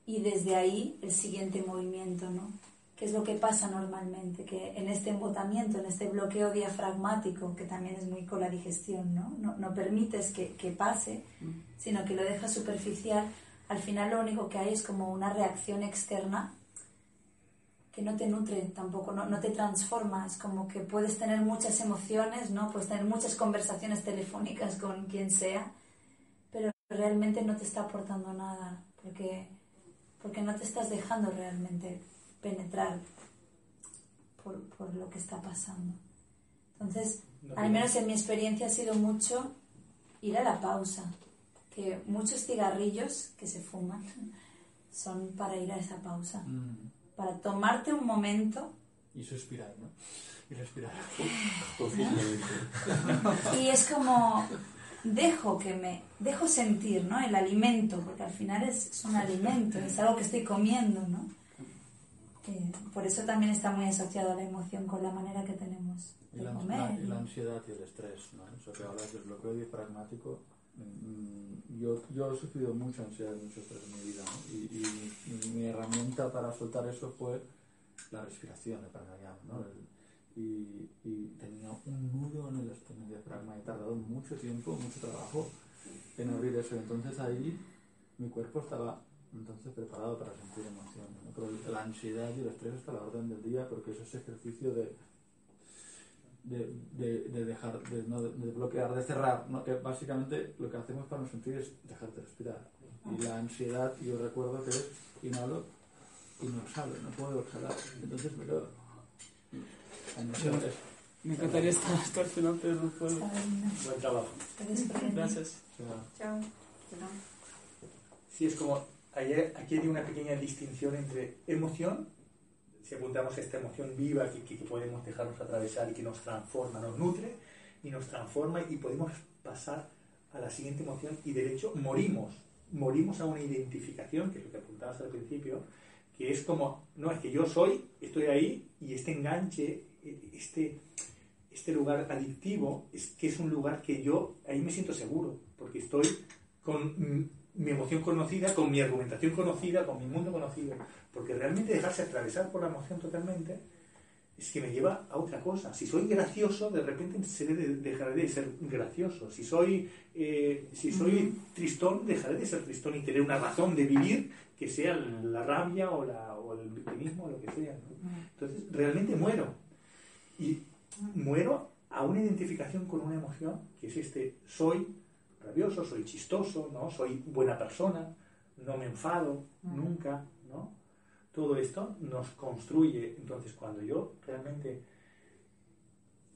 y desde ahí el siguiente movimiento, ¿no? ¿Qué es lo que pasa normalmente? Que en este embotamiento, en este bloqueo diafragmático, que también es muy con la digestión, ¿no? No, no permites que, que pase, sino que lo dejas superficial. Al final lo único que hay es como una reacción externa que no te nutre tampoco, no, no te transforma. Es como que puedes tener muchas emociones, ¿no? Puedes tener muchas conversaciones telefónicas con quien sea, realmente no te está aportando nada, porque, porque no te estás dejando realmente penetrar por, por lo que está pasando. Entonces, No al menos en mi experiencia ha sido mucho ir a la pausa, que muchos cigarrillos que se fuman son para ir a esa pausa, Mm. para tomarte un momento Y suspirar, ¿no? Y respirar. Profundamente. y es como dejo que me dejo sentir ¿no? el alimento porque al final es, es un alimento es algo que estoy comiendo ¿no? Eh, por eso también está muy asociado la emoción con la manera que tenemos Y de la, comer la- y la ansiedad y el estrés, ¿no? Eso que hablas del bloqueo diafragmático. Yo, yo he sufrido mucha ansiedad y mucho estrés en mi vida, ¿no? Y, y mi, mi herramienta para soltar eso fue la respiración, el pranayama, ¿no? El- y, tenía un nudo en el, en el diafragma y tardado mucho tiempo, mucho trabajo en abrir eso. Entonces ahí mi cuerpo estaba entonces preparado para sentir emociones. ¿no? Pero la ansiedad y el estrés está a la orden del día porque es ese ejercicio de, de, de, de dejar, de, no, de bloquear, de cerrar. ¿no? Que básicamente lo que hacemos para no sentir es dejar de respirar. Y la ansiedad, yo recuerdo que es inhalo y no sale, no puedo exhalar. Entonces me quedo. Me encantaría estar hasta el final, pero no puedo. Buen trabajo. Gracias. Chao. Sí, es como, ayer, aquí hay una pequeña distinción entre emoción, si apuntamos a esta emoción viva que, que- que podemos dejarnos atravesar y que nos transforma, nos nutre y nos transforma y podemos pasar a la siguiente emoción y de hecho morimos, morimos a una identificación, que es lo que apuntabas al principio, que es como, no, es que yo soy, estoy ahí y este enganche, este, este lugar adictivo, es que es un lugar que yo ahí me siento seguro, porque estoy con mi emoción conocida, con mi argumentación conocida, con mi mundo conocido, porque realmente dejarse atravesar por la emoción totalmente es que me lleva a otra cosa. Si soy gracioso, de repente dejaré de ser gracioso. Si soy, eh, si soy tristón, dejaré de ser tristón y tener una razón de vivir que sea la rabia o, la, o el victimismo o lo que sea. ¿no? Entonces, realmente muero. Y muero a una identificación con una emoción, que es este, soy rabioso, soy chistoso, ¿no? Soy buena persona, no me enfado nunca, ¿no? Todo esto nos construye. Entonces, cuando yo realmente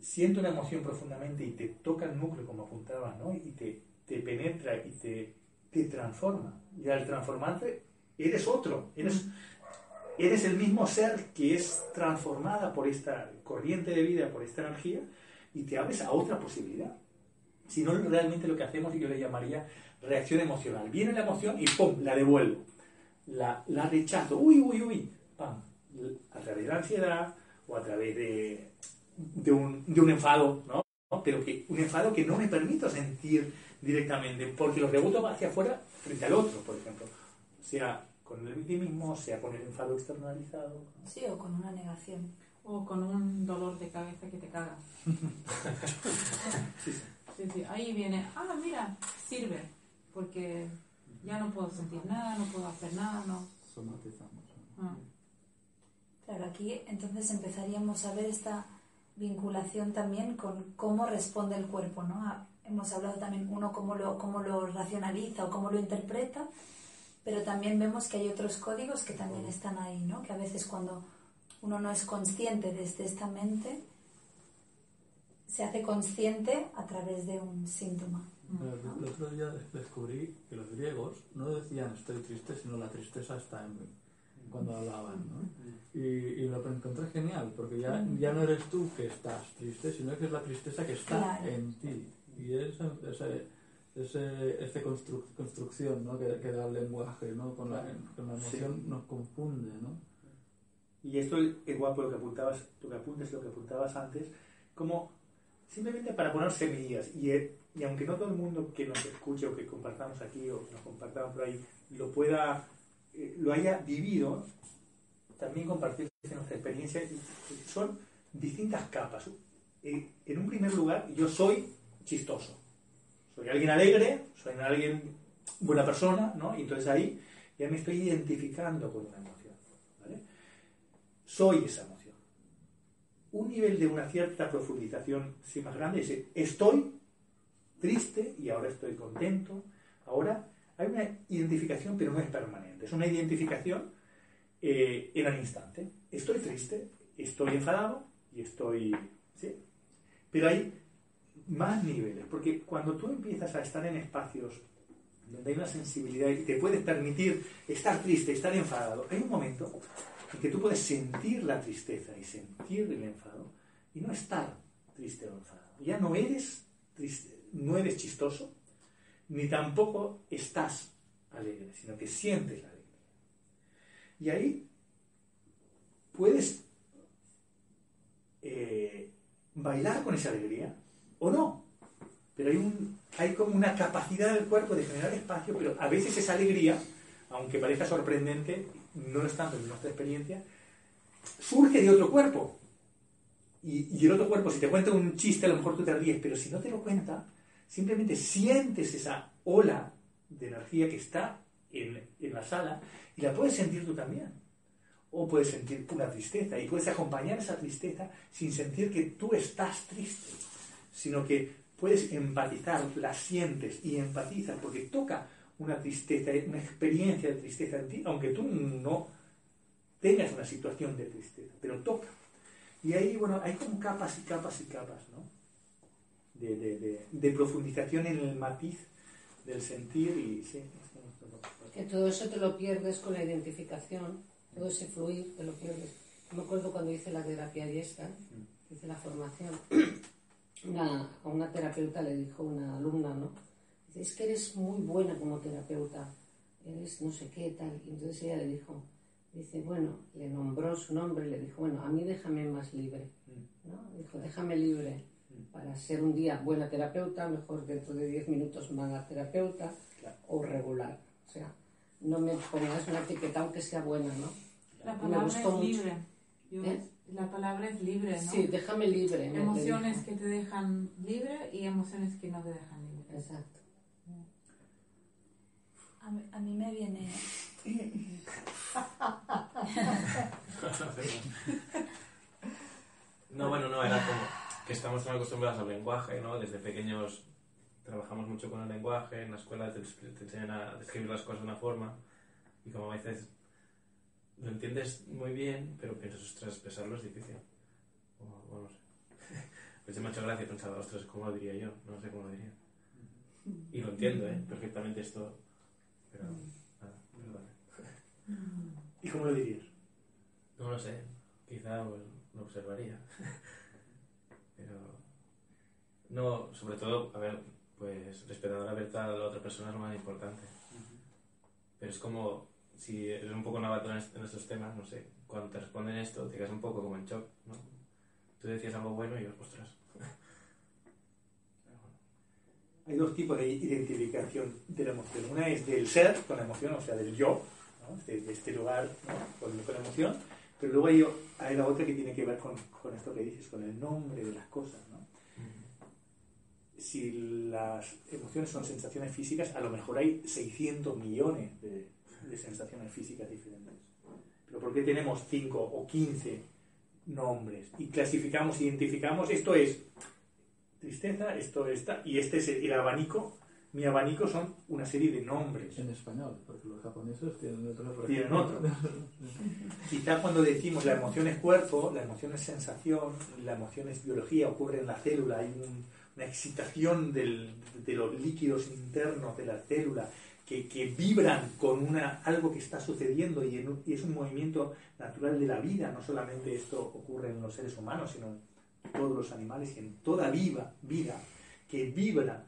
siento una emoción profundamente y te toca el núcleo, como apuntaba, ¿no? Y te, te penetra y te, te transforma. Y al transformarte, eres otro, eres, eres el mismo ser que es transformada por esta corriente de vida, por esta energía, y te abres a otra posibilidad. Si no, realmente lo que hacemos, yo le llamaría reacción emocional. Viene la emoción y ¡pum! la devuelvo. La, la rechazo. ¡Uy, uy, uy! ¡Pam! A través de la ansiedad o a través de, de, un, de un enfado, ¿no? Pero que un enfado que no me permito sentir directamente, porque lo reboto hacia afuera frente al otro, por ejemplo. Sea con el victimismo, sea con el enfado externalizado. Sí, o con una negación. O con un dolor de cabeza que te caga. Sí, sí. Sí, sí. Ahí viene, ah, mira, sirve. Porque ya no puedo sentir nada, no puedo hacer nada, no. somatizamos. Ah. Claro, aquí entonces empezaríamos a ver esta vinculación también con cómo responde el cuerpo, ¿no? A- hemos hablado también uno cómo lo, cómo lo racionaliza o cómo lo interpreta, pero también vemos que hay otros códigos que también están ahí, ¿no? Que a veces cuando uno no es consciente desde esta mente, se hace consciente a través de un síntoma. El, el otro día descubrí que los griegos no decían estoy triste, sino la tristeza está en mí, cuando hablaban, ¿no? Y, y lo encontré genial, porque ya, ya no eres tú que estás triste, sino que es la tristeza que está Claro. en ti. Y es ese, ese, esa constru- construcción ¿no? que, que da el lenguaje, ¿no? Con la, con la emoción nos confunde, ¿no? Y esto es guapo lo que apuntabas, lo que apuntes, lo que apuntabas antes, como simplemente para poner semillas. Y, eh, y aunque no todo el mundo que nos escuche o que compartamos aquí o que nos compartamos por ahí lo pueda, eh, lo haya vivido, también compartir nuestra experiencia. Son distintas capas. Eh, en un primer lugar, yo soy chistoso. Soy alguien alegre, soy alguien buena persona, ¿no? Y entonces ahí ya me estoy identificando con una emoción, ¿vale? soy esa emoción. Un nivel de una cierta profundización sí más grande es estoy triste y ahora estoy contento. Ahora hay una identificación, pero no es permanente. Es una identificación eh, en el instante. Estoy triste, estoy enfadado y estoy... ¿sí? Pero hay más niveles, porque cuando tú empiezas a estar en espacios donde hay una sensibilidad y te puedes permitir estar triste, estar enfadado, hay un momento en que tú puedes sentir la tristeza y sentir el enfado y no estar triste o enfadado. Ya no eres triste, no eres chistoso, ni tampoco estás alegre, sino que sientes la alegría. Y ahí puedes eh, bailar con esa alegría o no. Pero hay, un, hay como una capacidad del cuerpo de generar espacio, pero a veces esa alegría, aunque parezca sorprendente, no es tanto en nuestra experiencia, surge de otro cuerpo. Y, el otro cuerpo, si te cuenta un chiste, a lo mejor tú te ríes, pero si no te lo cuenta, simplemente sientes esa ola de energía que está en, en la sala y la puedes sentir tú también. O puedes sentir una tristeza y puedes acompañar esa tristeza sin sentir que tú estás triste, sino que puedes empatizar, la sientes y empatizas porque toca una tristeza, una experiencia de tristeza en ti, aunque tú no tengas una situación de tristeza, pero toca. Y ahí, bueno, hay como capas y capas y capas, ¿no? De, de, de, de profundización en el matiz del sentir y sí. Que todo eso te lo pierdes con la identificación, todo ese fluir te lo pierdes. Me acuerdo cuando hice la terapia y esta, hice la formación, una, a una terapeuta le dijo una alumna, ¿no? Dice, es que eres muy buena como terapeuta, eres no sé qué tal. Y entonces ella le dijo, dice, bueno, le nombró su nombre, le dijo, bueno, a mí déjame más libre, ¿no? Dijo, déjame libre para ser un día buena terapeuta, mejor dentro de 10 minutos mala terapeuta o regular. O sea, no me pongas una etiqueta aunque sea buena, ¿no? La Me palabra gustó es libre. ¿Eh? La palabra es libre, ¿no? Sí, déjame libre. Emociones que te dejan libre y emociones que no te dejan libre. Exacto. A mí, a mí me viene... No, bueno, no, era como que estamos tan acostumbrados al lenguaje, ¿no? Desde pequeños trabajamos mucho con el lenguaje, en la escuela te, te enseñan a describir las cosas de una forma y como a veces lo entiendes muy bien, pero piensas, ostras, expresarlo es difícil. O, o no sé. Pues me ha hecho gracia pensar, ostras, ¿cómo lo diría yo? No sé cómo lo diría. Y lo entiendo, ¿eh? Perfectamente esto, pero nada, vale. ¿Y cómo lo dirías? No lo sé, quizá pues, lo observaría. Pero no, sobre todo, a ver, pues respetando la libertad de la otra persona es lo más importante. Pero es como, si eres un poco novato en, est- en estos temas, no sé, cuando te responden esto, te quedas un poco como en shock, ¿no? Tú decías algo bueno y yo, ostras. Hay dos tipos de identificación de la emoción. Una es del ser con la emoción, o sea, del yo, ¿no? de, de este lugar ¿no? con, con la emoción, pero luego hay, hay la otra que tiene que ver con, con esto que dices, con el nombre de las cosas. ¿no? Si las emociones son sensaciones físicas, a lo mejor hay 600 millones de, de sensaciones físicas diferentes. Pero ¿por qué tenemos 5 o 15 nombres y clasificamos, identificamos? Esto es tristeza, esto está, y este es el abanico. Mi abanico son una serie de nombres. En español, porque los japoneses tienen otro. Tienen otro. Quizá cuando decimos la emoción es cuerpo, la emoción es sensación, la emoción es biología, ocurre en la célula, hay un- una excitación del- de los líquidos internos de la célula que, vibran con una, algo que está sucediendo y, es un movimiento natural de la vida. No solamente esto ocurre en los seres humanos, sino en todos los animales y en toda viva vida que vibra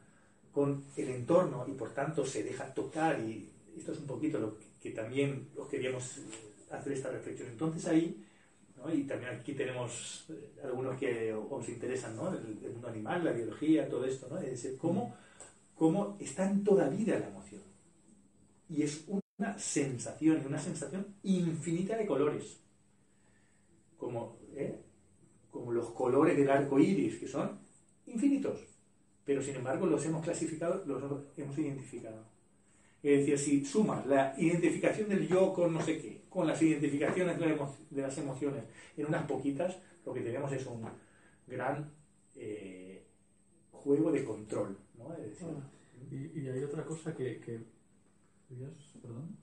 con el entorno y por tanto se deja tocar y esto es un poquito lo que, también os queríamos hacer esta reflexión. Entonces ahí, y también aquí tenemos eh, algunos que os interesan, ¿no? el, el mundo animal, la biología, todo esto, ¿no? es decir, cómo, cómo está en toda vida la emoción. Y es una sensación, y una sensación infinita de colores, como, ¿eh? como los colores del arco iris, que son infinitos pero sin embargo los hemos clasificado, los hemos identificado. Es decir, si sumas la identificación del yo con no sé qué, con las identificaciones de, las emociones en unas poquitas, lo que tenemos es un gran eh, juego de control. ¿no? Es decir, Y, y hay otra cosa que... que ¿Querías? ¿Perdón?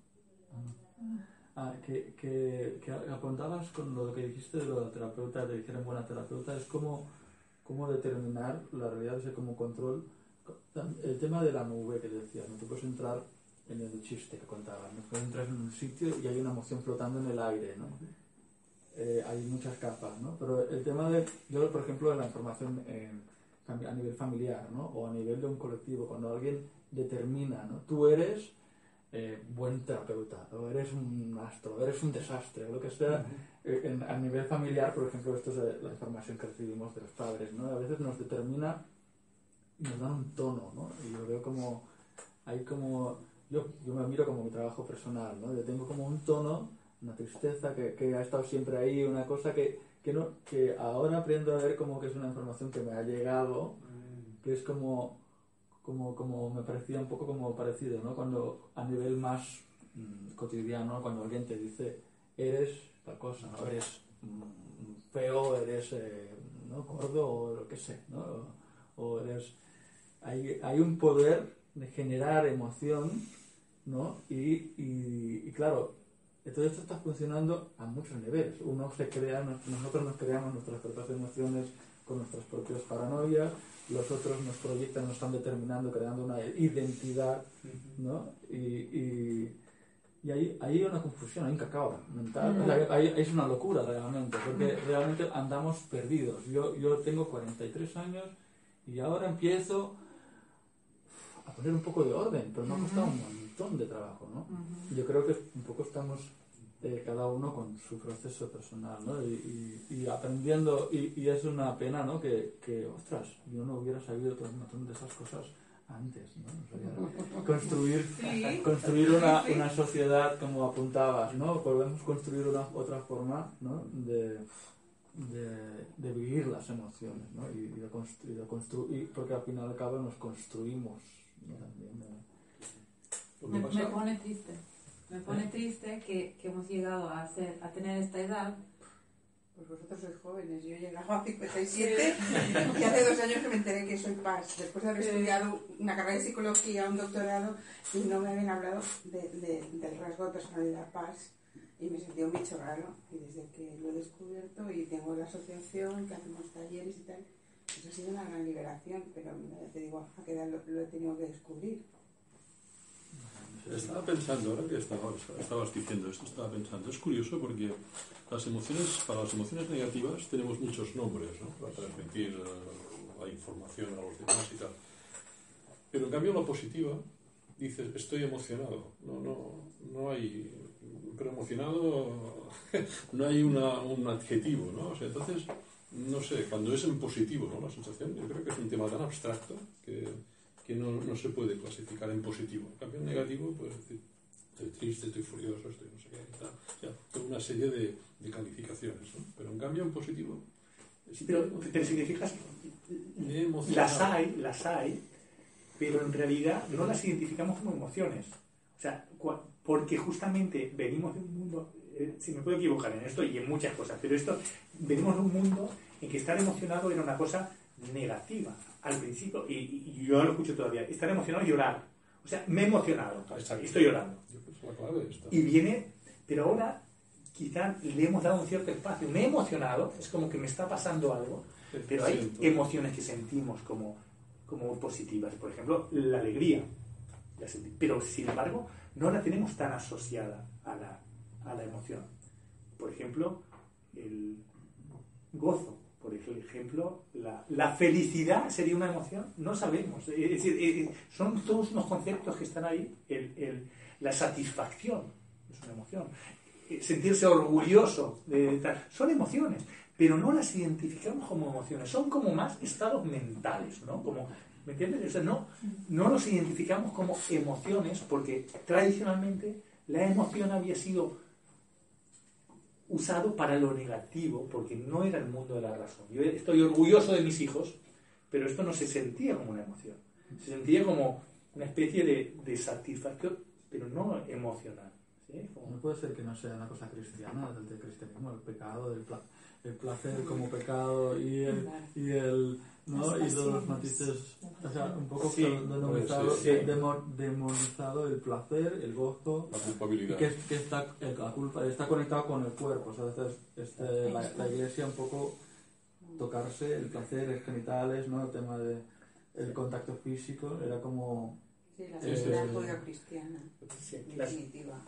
Ah, no. Ah, que, que, que apuntabas con lo que dijiste de lo de terapeuta, de que eres buena terapeuta, es como cómo determinar la realidad ese como control. El tema de la nube que decías, ¿no? tú puedes entrar en el chiste que contabas, ¿no? puedes entrar en un sitio y hay una emoción flotando en el aire, ¿no? Eh, hay muchas capas, ¿no? Pero el tema de, yo por ejemplo, de la información a nivel familiar, ¿no? O a nivel de un colectivo, cuando alguien determina, ¿no? Tú eres eh, buen terapeuta, o eres un astro, o eres un desastre, o lo que sea. Eh, en- a nivel familiar, por ejemplo, esto es la información que recibimos de los padres, ¿no? A veces nos determina y nos dan un tono, ¿no? Y yo veo como, hay como, yo, yo me miro como mi trabajo personal, ¿no? Yo tengo como un tono, una tristeza que, que ha estado siempre ahí, una cosa que, que, no, que ahora aprendo a ver como que es una información que me ha llegado, que es como, como, como me parecía un poco como parecido, ¿no? Cuando a nivel más mm, cotidiano, cuando alguien te dice, eres tal cosa, ¿no? Eres mm, feo, eres eh, ¿no? gordo o lo que sé, ¿no? O, o eres... Hay, hay un poder de generar emoción, ¿no? Y, y, y claro, todo esto está funcionando a muchos niveles. Uno se crea, nos- nosotros nos creamos nuestras propias emociones con nuestras propias paranoias, los otros nos proyectan, nos están determinando, creando una identidad, ¿no? Y, y, y ahí, ahí hay una confusión, hay un cacao mental. O sea, ahí- ahí es una locura realmente, porque realmente andamos perdidos. Yo, yo tengo 43 años y ahora empiezo a poner un poco de orden, pero me ha costado un montón de trabajo, ¿no? Yo creo que un poco estamos eh, cada uno con su proceso personal, ¿no? Y, y- y aprendiendo, y, y es una pena, ¿no? Que, que, ostras, yo no hubiera sabido todo un montón de esas cosas antes, ¿no? O sea, construir, Sí. construir una, una sociedad como apuntabas, ¿no? Podemos construir una otra forma, ¿no? De, de, de vivir las emociones, ¿no? Y, y de construir, de construir, porque al final y al cabo nos construimos ¿no? también. Me, pone triste. Me pone triste que, que hemos llegado a, ser, a tener esta edad. Pues vosotros sois jóvenes, yo he llegado a 57 y hace dos años que me enteré que soy paz. Después de haber estudiado una carrera de psicología, un doctorado, y no me habían hablado de, de- del rasgo de personalidad paz. Y me sentí un bicho raro. Y desde que lo he descubierto y tengo la asociación, que hacemos talleres y tal, pues ha sido una gran liberación. Pero te digo, a qué edad lo, lo he tenido que descubrir. Estaba pensando, ahora que estabas, estabas diciendo esto, estaba pensando, es curioso porque las emociones, para las emociones negativas tenemos muchos nombres, ¿no? Para transmitir eh, la información a los demás y tal. Pero en cambio la positiva, dices, estoy emocionado. No, no, no hay, pero emocionado no hay una, un adjetivo, ¿no? O sea, entonces, no sé, cuando es en positivo, ¿no? La sensación, yo creo que es un tema tan abstracto que, que no, no se puede clasificar en positivo. En cambio, en negativo, pues decir, estoy triste, estoy furioso, estoy no sé qué, tal. O sea, toda una serie de, de calificaciones, ¿no? Pero en cambio, en positivo, Sí, pero, pero si te fijas, las hay, las hay, pero en realidad no las identificamos como emociones. O sea, porque justamente venimos de un mundo, eh, si me puedo equivocar en esto y en muchas cosas, pero esto, venimos de un mundo en que estar emocionado era una cosa negativa. Al principio, y, y yo lo escucho todavía, estar emocionado y llorar. O sea, me he emocionado, Exacto. estoy llorando. Yo creo que es la clave esta. Y viene, pero ahora quizá le hemos dado un cierto espacio. Me he emocionado, es como que me está pasando algo, pero hay emociones que sentimos como, como positivas. Por ejemplo, la alegría. Pero, sin embargo, no la tenemos tan asociada a la, a la emoción. Por ejemplo, el gozo. Por ejemplo, la, la felicidad sería una emoción. No sabemos. Es decir, eh, eh, son todos unos conceptos que están ahí. El- el- la satisfacción es una emoción. Eh, Sentirse orgulloso de. Son emociones, pero no las identificamos como emociones. Son como más estados mentales, ¿no? Como, ¿Me entiendes? O sea, no, no los identificamos como emociones porque tradicionalmente la emoción había sido usado para lo negativo, porque no era el mundo de la razón. Yo estoy orgulloso de mis hijos, pero esto no se sentía como una emoción. Se sentía como una especie de, de satisfacción, pero no emocional. ¿Sí? Como- No puede ser que no sea una cosa cristiana del cristianismo, el pecado, el, pla- el placer como pecado y el, y el ¿no? Y todos los matices, o sea, un poco Sí, demonizado, sí, sí. demo- demonizado el placer, el gozo, La culpabilidad. que, que está, eh, la culpa está conectado con el cuerpo, o sea, a veces este, la, la iglesia un poco tocarse, el placer, los genitales, ¿no? el tema de el contacto físico, era como Sí, la Sí, sí, sociedad sí. judio-cristiana, sí, en definitiva.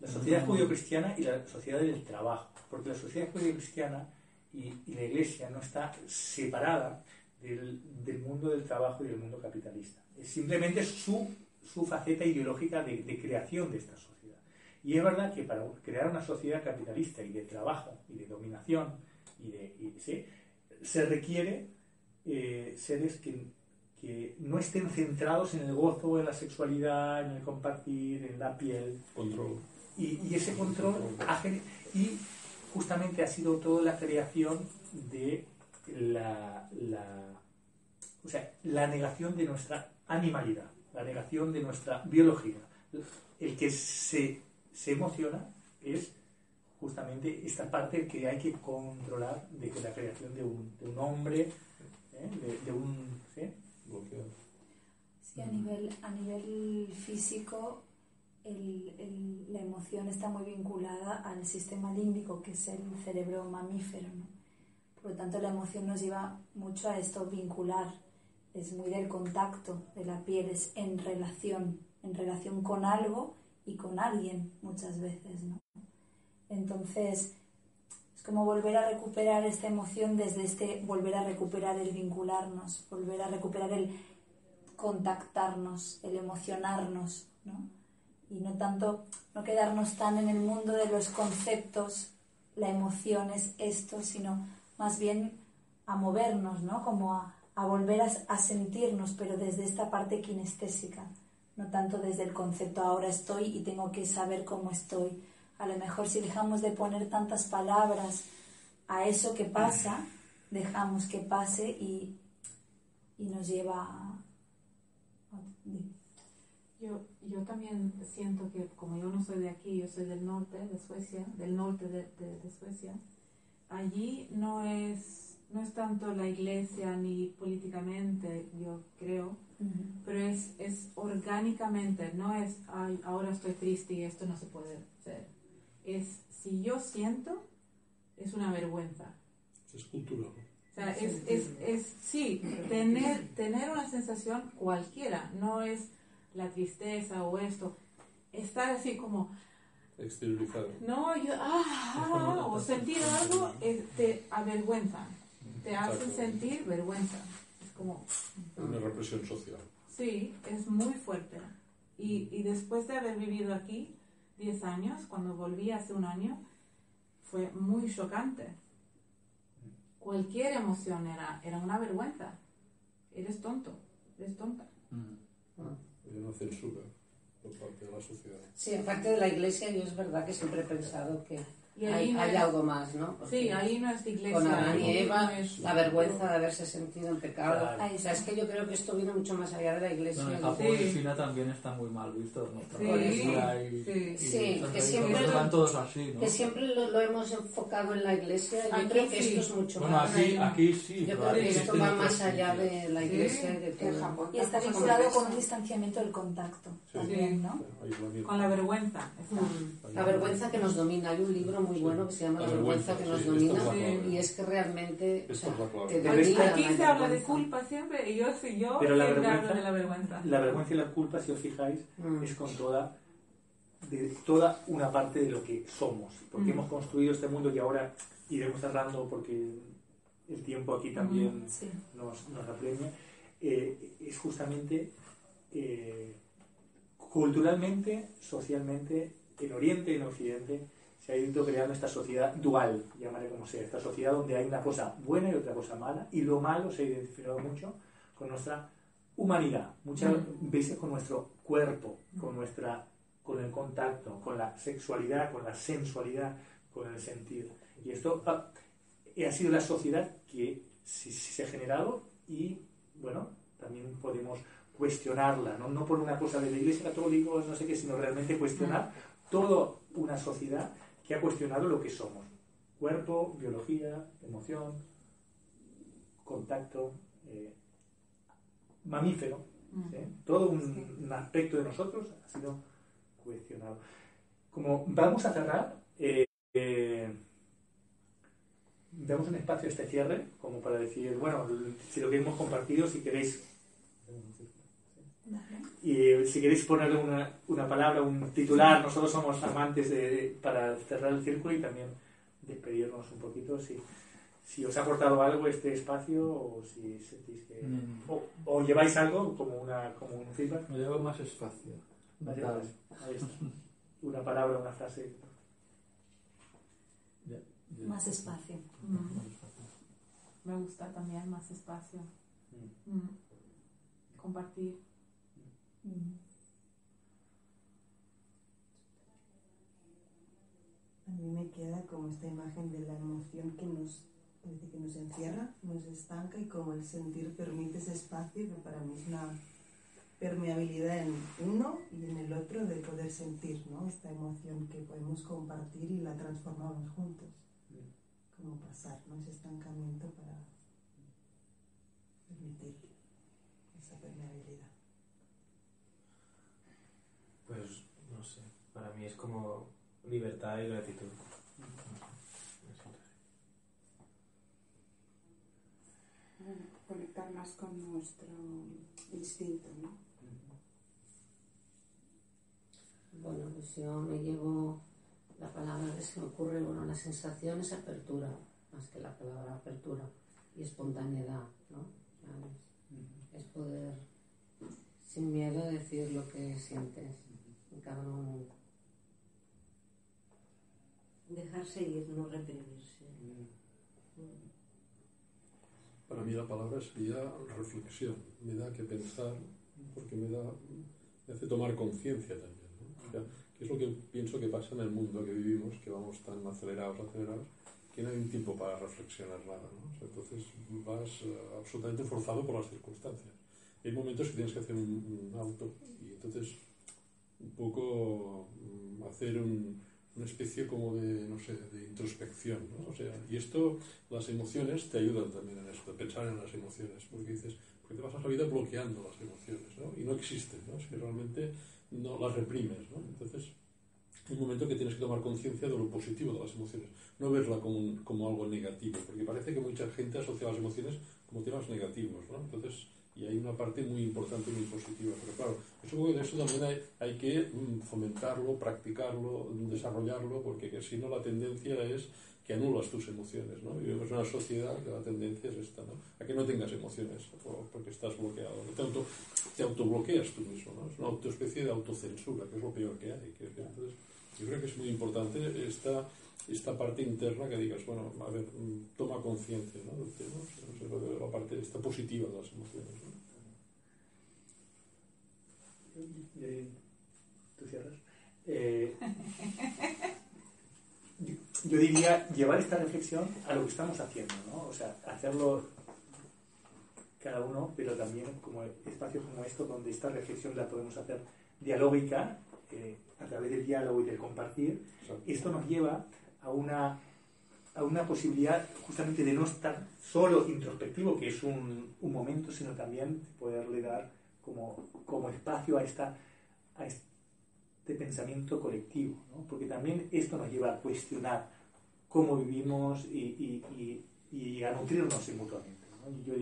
La sociedad judío-cristiana y la sociedad del trabajo. Porque la sociedad judío-cristiana y, y la iglesia no está separada del, del mundo del trabajo y del mundo capitalista. Es simplemente su, su faceta ideológica de, de creación de esta sociedad. Y es verdad que para crear una sociedad capitalista y de trabajo y de dominación y de, y- ¿sí? se requiere eh, seres que, que no estén centrados en el gozo, en la sexualidad, en el compartir, en la piel, Control. Y, y ese control ha gen- y justamente ha sido toda la creación de la, la- o sea, la negación de nuestra animalidad, la negación de nuestra biología. El que se, se emociona es justamente esta parte que hay que controlar de que la creación de un, de un hombre, ¿eh? de, de un... ¿sí? Sí, a nivel, a nivel físico, el- el- la emoción está muy vinculada al sistema límbico, que es el cerebro mamífero. ¿no? Por lo tanto, la emoción nos lleva mucho a esto vincular. Es muy del contacto de la piel, es en relación, en relación con algo y con alguien muchas veces. ¿no? Entonces, es como volver a recuperar esta emoción desde este, volver a recuperar el vincularnos, volver a recuperar el contactarnos, el emocionarnos, ¿no? Y no tanto, no quedarnos tan en el mundo de los conceptos, la emoción es esto, sino más bien a movernos, ¿no? Como a, a volver a, a sentirnos, pero desde esta parte kinestésica, no tanto desde el concepto ahora estoy y tengo que saber cómo estoy. A lo mejor si dejamos de poner tantas palabras a eso que pasa, dejamos que pase y, y nos lleva. Yo, yo también siento que como yo no soy de aquí, yo soy del norte de Suecia, del norte de, de- de Suecia, allí no es, no es tanto la iglesia ni políticamente, yo creo, pero es, es orgánicamente, no es, "Ay, ahora estoy triste y esto no se puede hacer. Es, si yo siento, es una vergüenza. Es cultural. O sea, es, es, es sí, tener, tener una sensación cualquiera, no es la tristeza o esto, estar así como, Exteriorizar. no, yo, ah, ah, o sentir algo, es- te avergüenza, te hacen Exacto. sentir vergüenza. Es como, Una represión social. sí, es muy fuerte. Y, y después de haber vivido aquí 10 años, cuando volví hace un año, fue muy chocante. Cualquier emoción era, era una vergüenza. Eres tonto, eres tonta. Hay una censura por parte de la sociedad. Sí, aparte de la iglesia, yo es verdad que siempre he pensado que Y hay, no hay es- algo más, ¿no? Porque Sí, ahí no es iglesia. con Adán y Eva, no es- la vergüenza de haberse sentido en pecado. Claro. O sea, es que yo creo que esto viene mucho más allá de la iglesia. No, en Japón Sí. y China también está muy mal visto. ¿no? Sí, y- sí. y Sí, que siempre- todos así, ¿no? Que siempre lo, lo hemos enfocado en la iglesia. Yo Aquí creo que sí. esto es mucho Bueno, más. aquí, aquí sí. Yo creo que esto va más allá de la Sí, iglesia y de Que en todo. Japón Y está vinculado con un distanciamiento del contacto Sí. también, ¿no? Con la vergüenza. La vergüenza que nos domina. Hay un libro muy bueno que se llama La vergüenza que nos domina y es que realmente o sea, te domina Aquí se habla de vergüenza. culpa siempre y yo, sí, yo Pero la vergüenza- de la vergüenza. La vergüenza y la culpa, si os fijáis, Mm. es con toda, de toda una parte de lo que somos. Porque Mm. hemos construido este mundo que ahora iremos cerrando porque el tiempo aquí también Sí. nos, nos apremia. eh, es justamente eh, culturalmente, socialmente, en Oriente y en Occidente se ha ido creando esta sociedad dual, llamaré como sea, esta sociedad donde hay una cosa buena y otra cosa mala, y lo malo se ha identificado mucho con nuestra humanidad, muchas veces con nuestro cuerpo, con nuestra con el contacto, con la sexualidad, con la sensualidad, con el sentido. Y esto ha, ha sido la sociedad que sí- sí se ha generado y, bueno, también podemos cuestionarla, ¿no? no por una cosa de la Iglesia Católica, o no sé qué, sino realmente cuestionar toda una sociedad que ha cuestionado lo que somos. Cuerpo, biología, emoción, contacto, eh, mamífero, Mm. ¿sí? todo un, un aspecto de nosotros ha sido cuestionado. Como vamos a cerrar, eh, eh, damos un espacio a este cierre, como para decir, bueno, si lo que hemos compartido, si queréis, y eh, si queréis ponerle una, una palabra, un titular, nosotros somos amantes de, para cerrar el círculo y también despedirnos un poquito, si, si os ha aportado algo este espacio o si sentís que... Mm. O, o lleváis algo como, una, como un feedback. Me llevo más espacio. Ahí está. Una palabra, una frase. Más espacio. Mm. Me gusta también más espacio. Mm. Compartir. A mí me queda como esta imagen de la emoción que nos, que nos encierra, nos estanca y como el sentir permite ese espacio que para mí es una permeabilidad en uno y en el otro de poder sentir ¿no? esta emoción que podemos compartir y la transformamos juntos. Como pasar ¿no? ese estancamiento para permitir esa permeabilidad. Pues no sé, para mí es como libertad y gratitud. Bueno, conectar más con nuestro instinto, ¿no? Bueno, pues yo me llevo la palabra que se me ocurre, bueno, la sensación es apertura, más que la palabra apertura, y espontaneidad, ¿no? Es, es poder, sin miedo, decir lo que sientes en Dejarse ir, no reprimirse. Para mí la palabra sería reflexión, me da que pensar, porque me da, me hace tomar conciencia también. ¿no? ¿qué es lo que pienso que pasa en el mundo que vivimos, que vamos tan acelerados, acelerados, que no hay un tiempo para reflexionar nada, ¿no? Entonces vas eh, absolutamente forzado por las circunstancias. Hay momentos que tienes que hacer un, un auto y entonces un poco mm, hacer un- una especie como de, no sé, de introspección, ¿no? O sea, y esto, las emociones te ayudan también en esto, pensar en las emociones, porque dices, porque te pasas la vida bloqueando las emociones, ¿no? Y no existen, ¿no? Es que realmente no las reprimes, ¿no? Entonces, hay un momento que tienes que tomar conciencia de lo positivo de las emociones, no verla como, un- como algo negativo, porque parece que mucha gente asocia las emociones como temas negativos, ¿no? Entonces, y hay una parte muy importante, muy positiva, pero claro, yo supongo que eso también hay, hay que mm, fomentarlo, practicarlo, desarrollarlo, porque que si no la tendencia es que anulas tus emociones, ¿no? Vivimos en una sociedad que la tendencia es esta, ¿no? A que no tengas emociones, porque estás bloqueado, ¿no? te, auto, te autobloqueas tú mismo, ¿no? Es una especie de autocensura, que es lo peor que hay. entonces, yo creo que es muy importante esta, esta parte interna que digas, bueno, a ver, mm, toma conciencia, ¿no? Del tema, o sea, no sé, lo de la parte esta positiva de las emociones, ¿no? Eh, ¿Tú cierras? Eh, yo- yo diría llevar esta reflexión a lo que estamos haciendo, ¿no? O sea, hacerlo cada uno, pero también como espacios como estos donde esta reflexión la podemos hacer dialógica, eh, a través del diálogo y del compartir. Esto nos lleva a una, a una posibilidad justamente de no estar solo introspectivo, que es un, un momento, sino también poderle dar como, como espacio a, esta, a este pensamiento colectivo, ¿no? porque también esto nos lleva a cuestionar cómo vivimos y, y, y, a nutrirnos mutuamente. ¿no? Y yo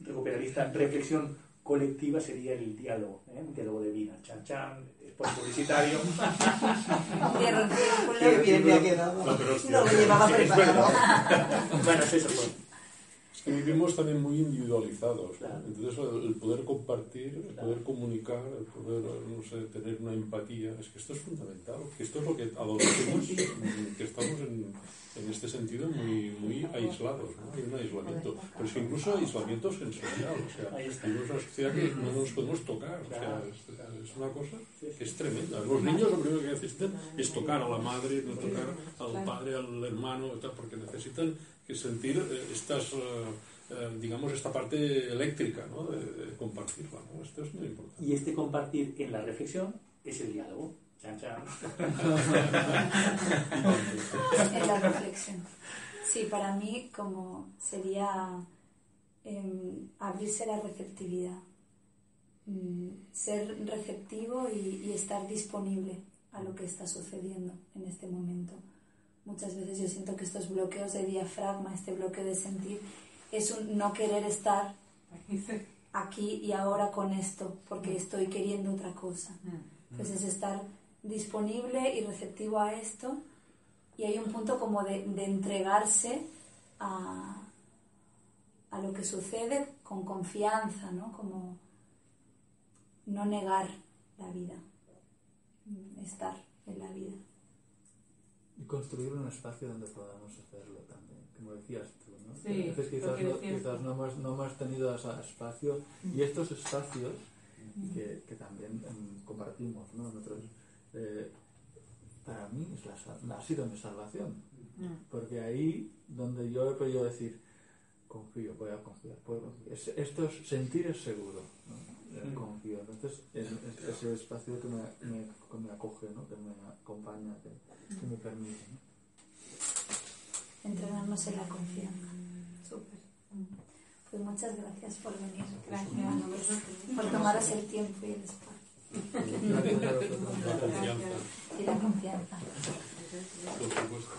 recuperaría esta reflexión colectiva sería el diálogo, ¿eh? un diálogo de vida. Chan chan, spot publicitario. Qué bien me ha quedado. No, pero hostia, No lo llevaba Sí, es preparado. bueno. bueno, es eso. Pues. Que vivimos también muy individualizados. Entonces, el, poder compartir, el poder comunicar, el poder, no sé, tener una empatía, es que esto es fundamental. Que esto es lo que adolecemos, que estamos en, en este sentido muy, muy aislados. ¿no? Hay un aislamiento. Pero es que incluso aislamiento sensorial. O sea, vivimos una sociedad que no nos podemos tocar. O sea, es, es una cosa que es tremenda. Los niños lo primero que necesitan es tocar a la madre, no tocar al padre, al hermano, porque necesitan sentir eh, estas, eh, eh, digamos, esta parte eléctrica, ¿no? De, de compartirla, ¿no? Esto es muy importante. Y este compartir en la reflexión es el diálogo. Chan chan. en la reflexión. Sí, para mí como sería em, abrirse la receptividad, Mm, ser receptivo y, y estar disponible a lo que está sucediendo en este momento. Muchas veces yo siento que estos bloqueos de diafragma, este bloqueo de sentir, es un no querer estar aquí y ahora con esto, porque estoy queriendo otra cosa. Entonces es estar disponible y receptivo a esto y hay un punto como de, de entregarse a, a lo que sucede con confianza, ¿no? Como no negar la vida, mm, estar en la vida. Y construir un espacio donde podamos hacerlo también, como decías tú, ¿no? Sí, veces quizás, no, quizás no, hemos, no hemos tenido ese espacio y estos espacios que, que también em, compartimos, ¿no? Nosotros, eh, para mí es la, ha sido mi salvación, porque ahí donde yo he podido decir, confío, voy a confiar, puedo confiar. Es- esto es, sentir es seguro, ¿no? confianza. Entonces, es, es, es, el espacio que me, me, que me acoge, ¿no? que me acompaña, que, que me permite. ¿no? Entrenarnos en la confianza. Súper. Pues muchas gracias por venir. Gracias. Por tomaros el tiempo y el espacio. Y la confianza. Por supuesto.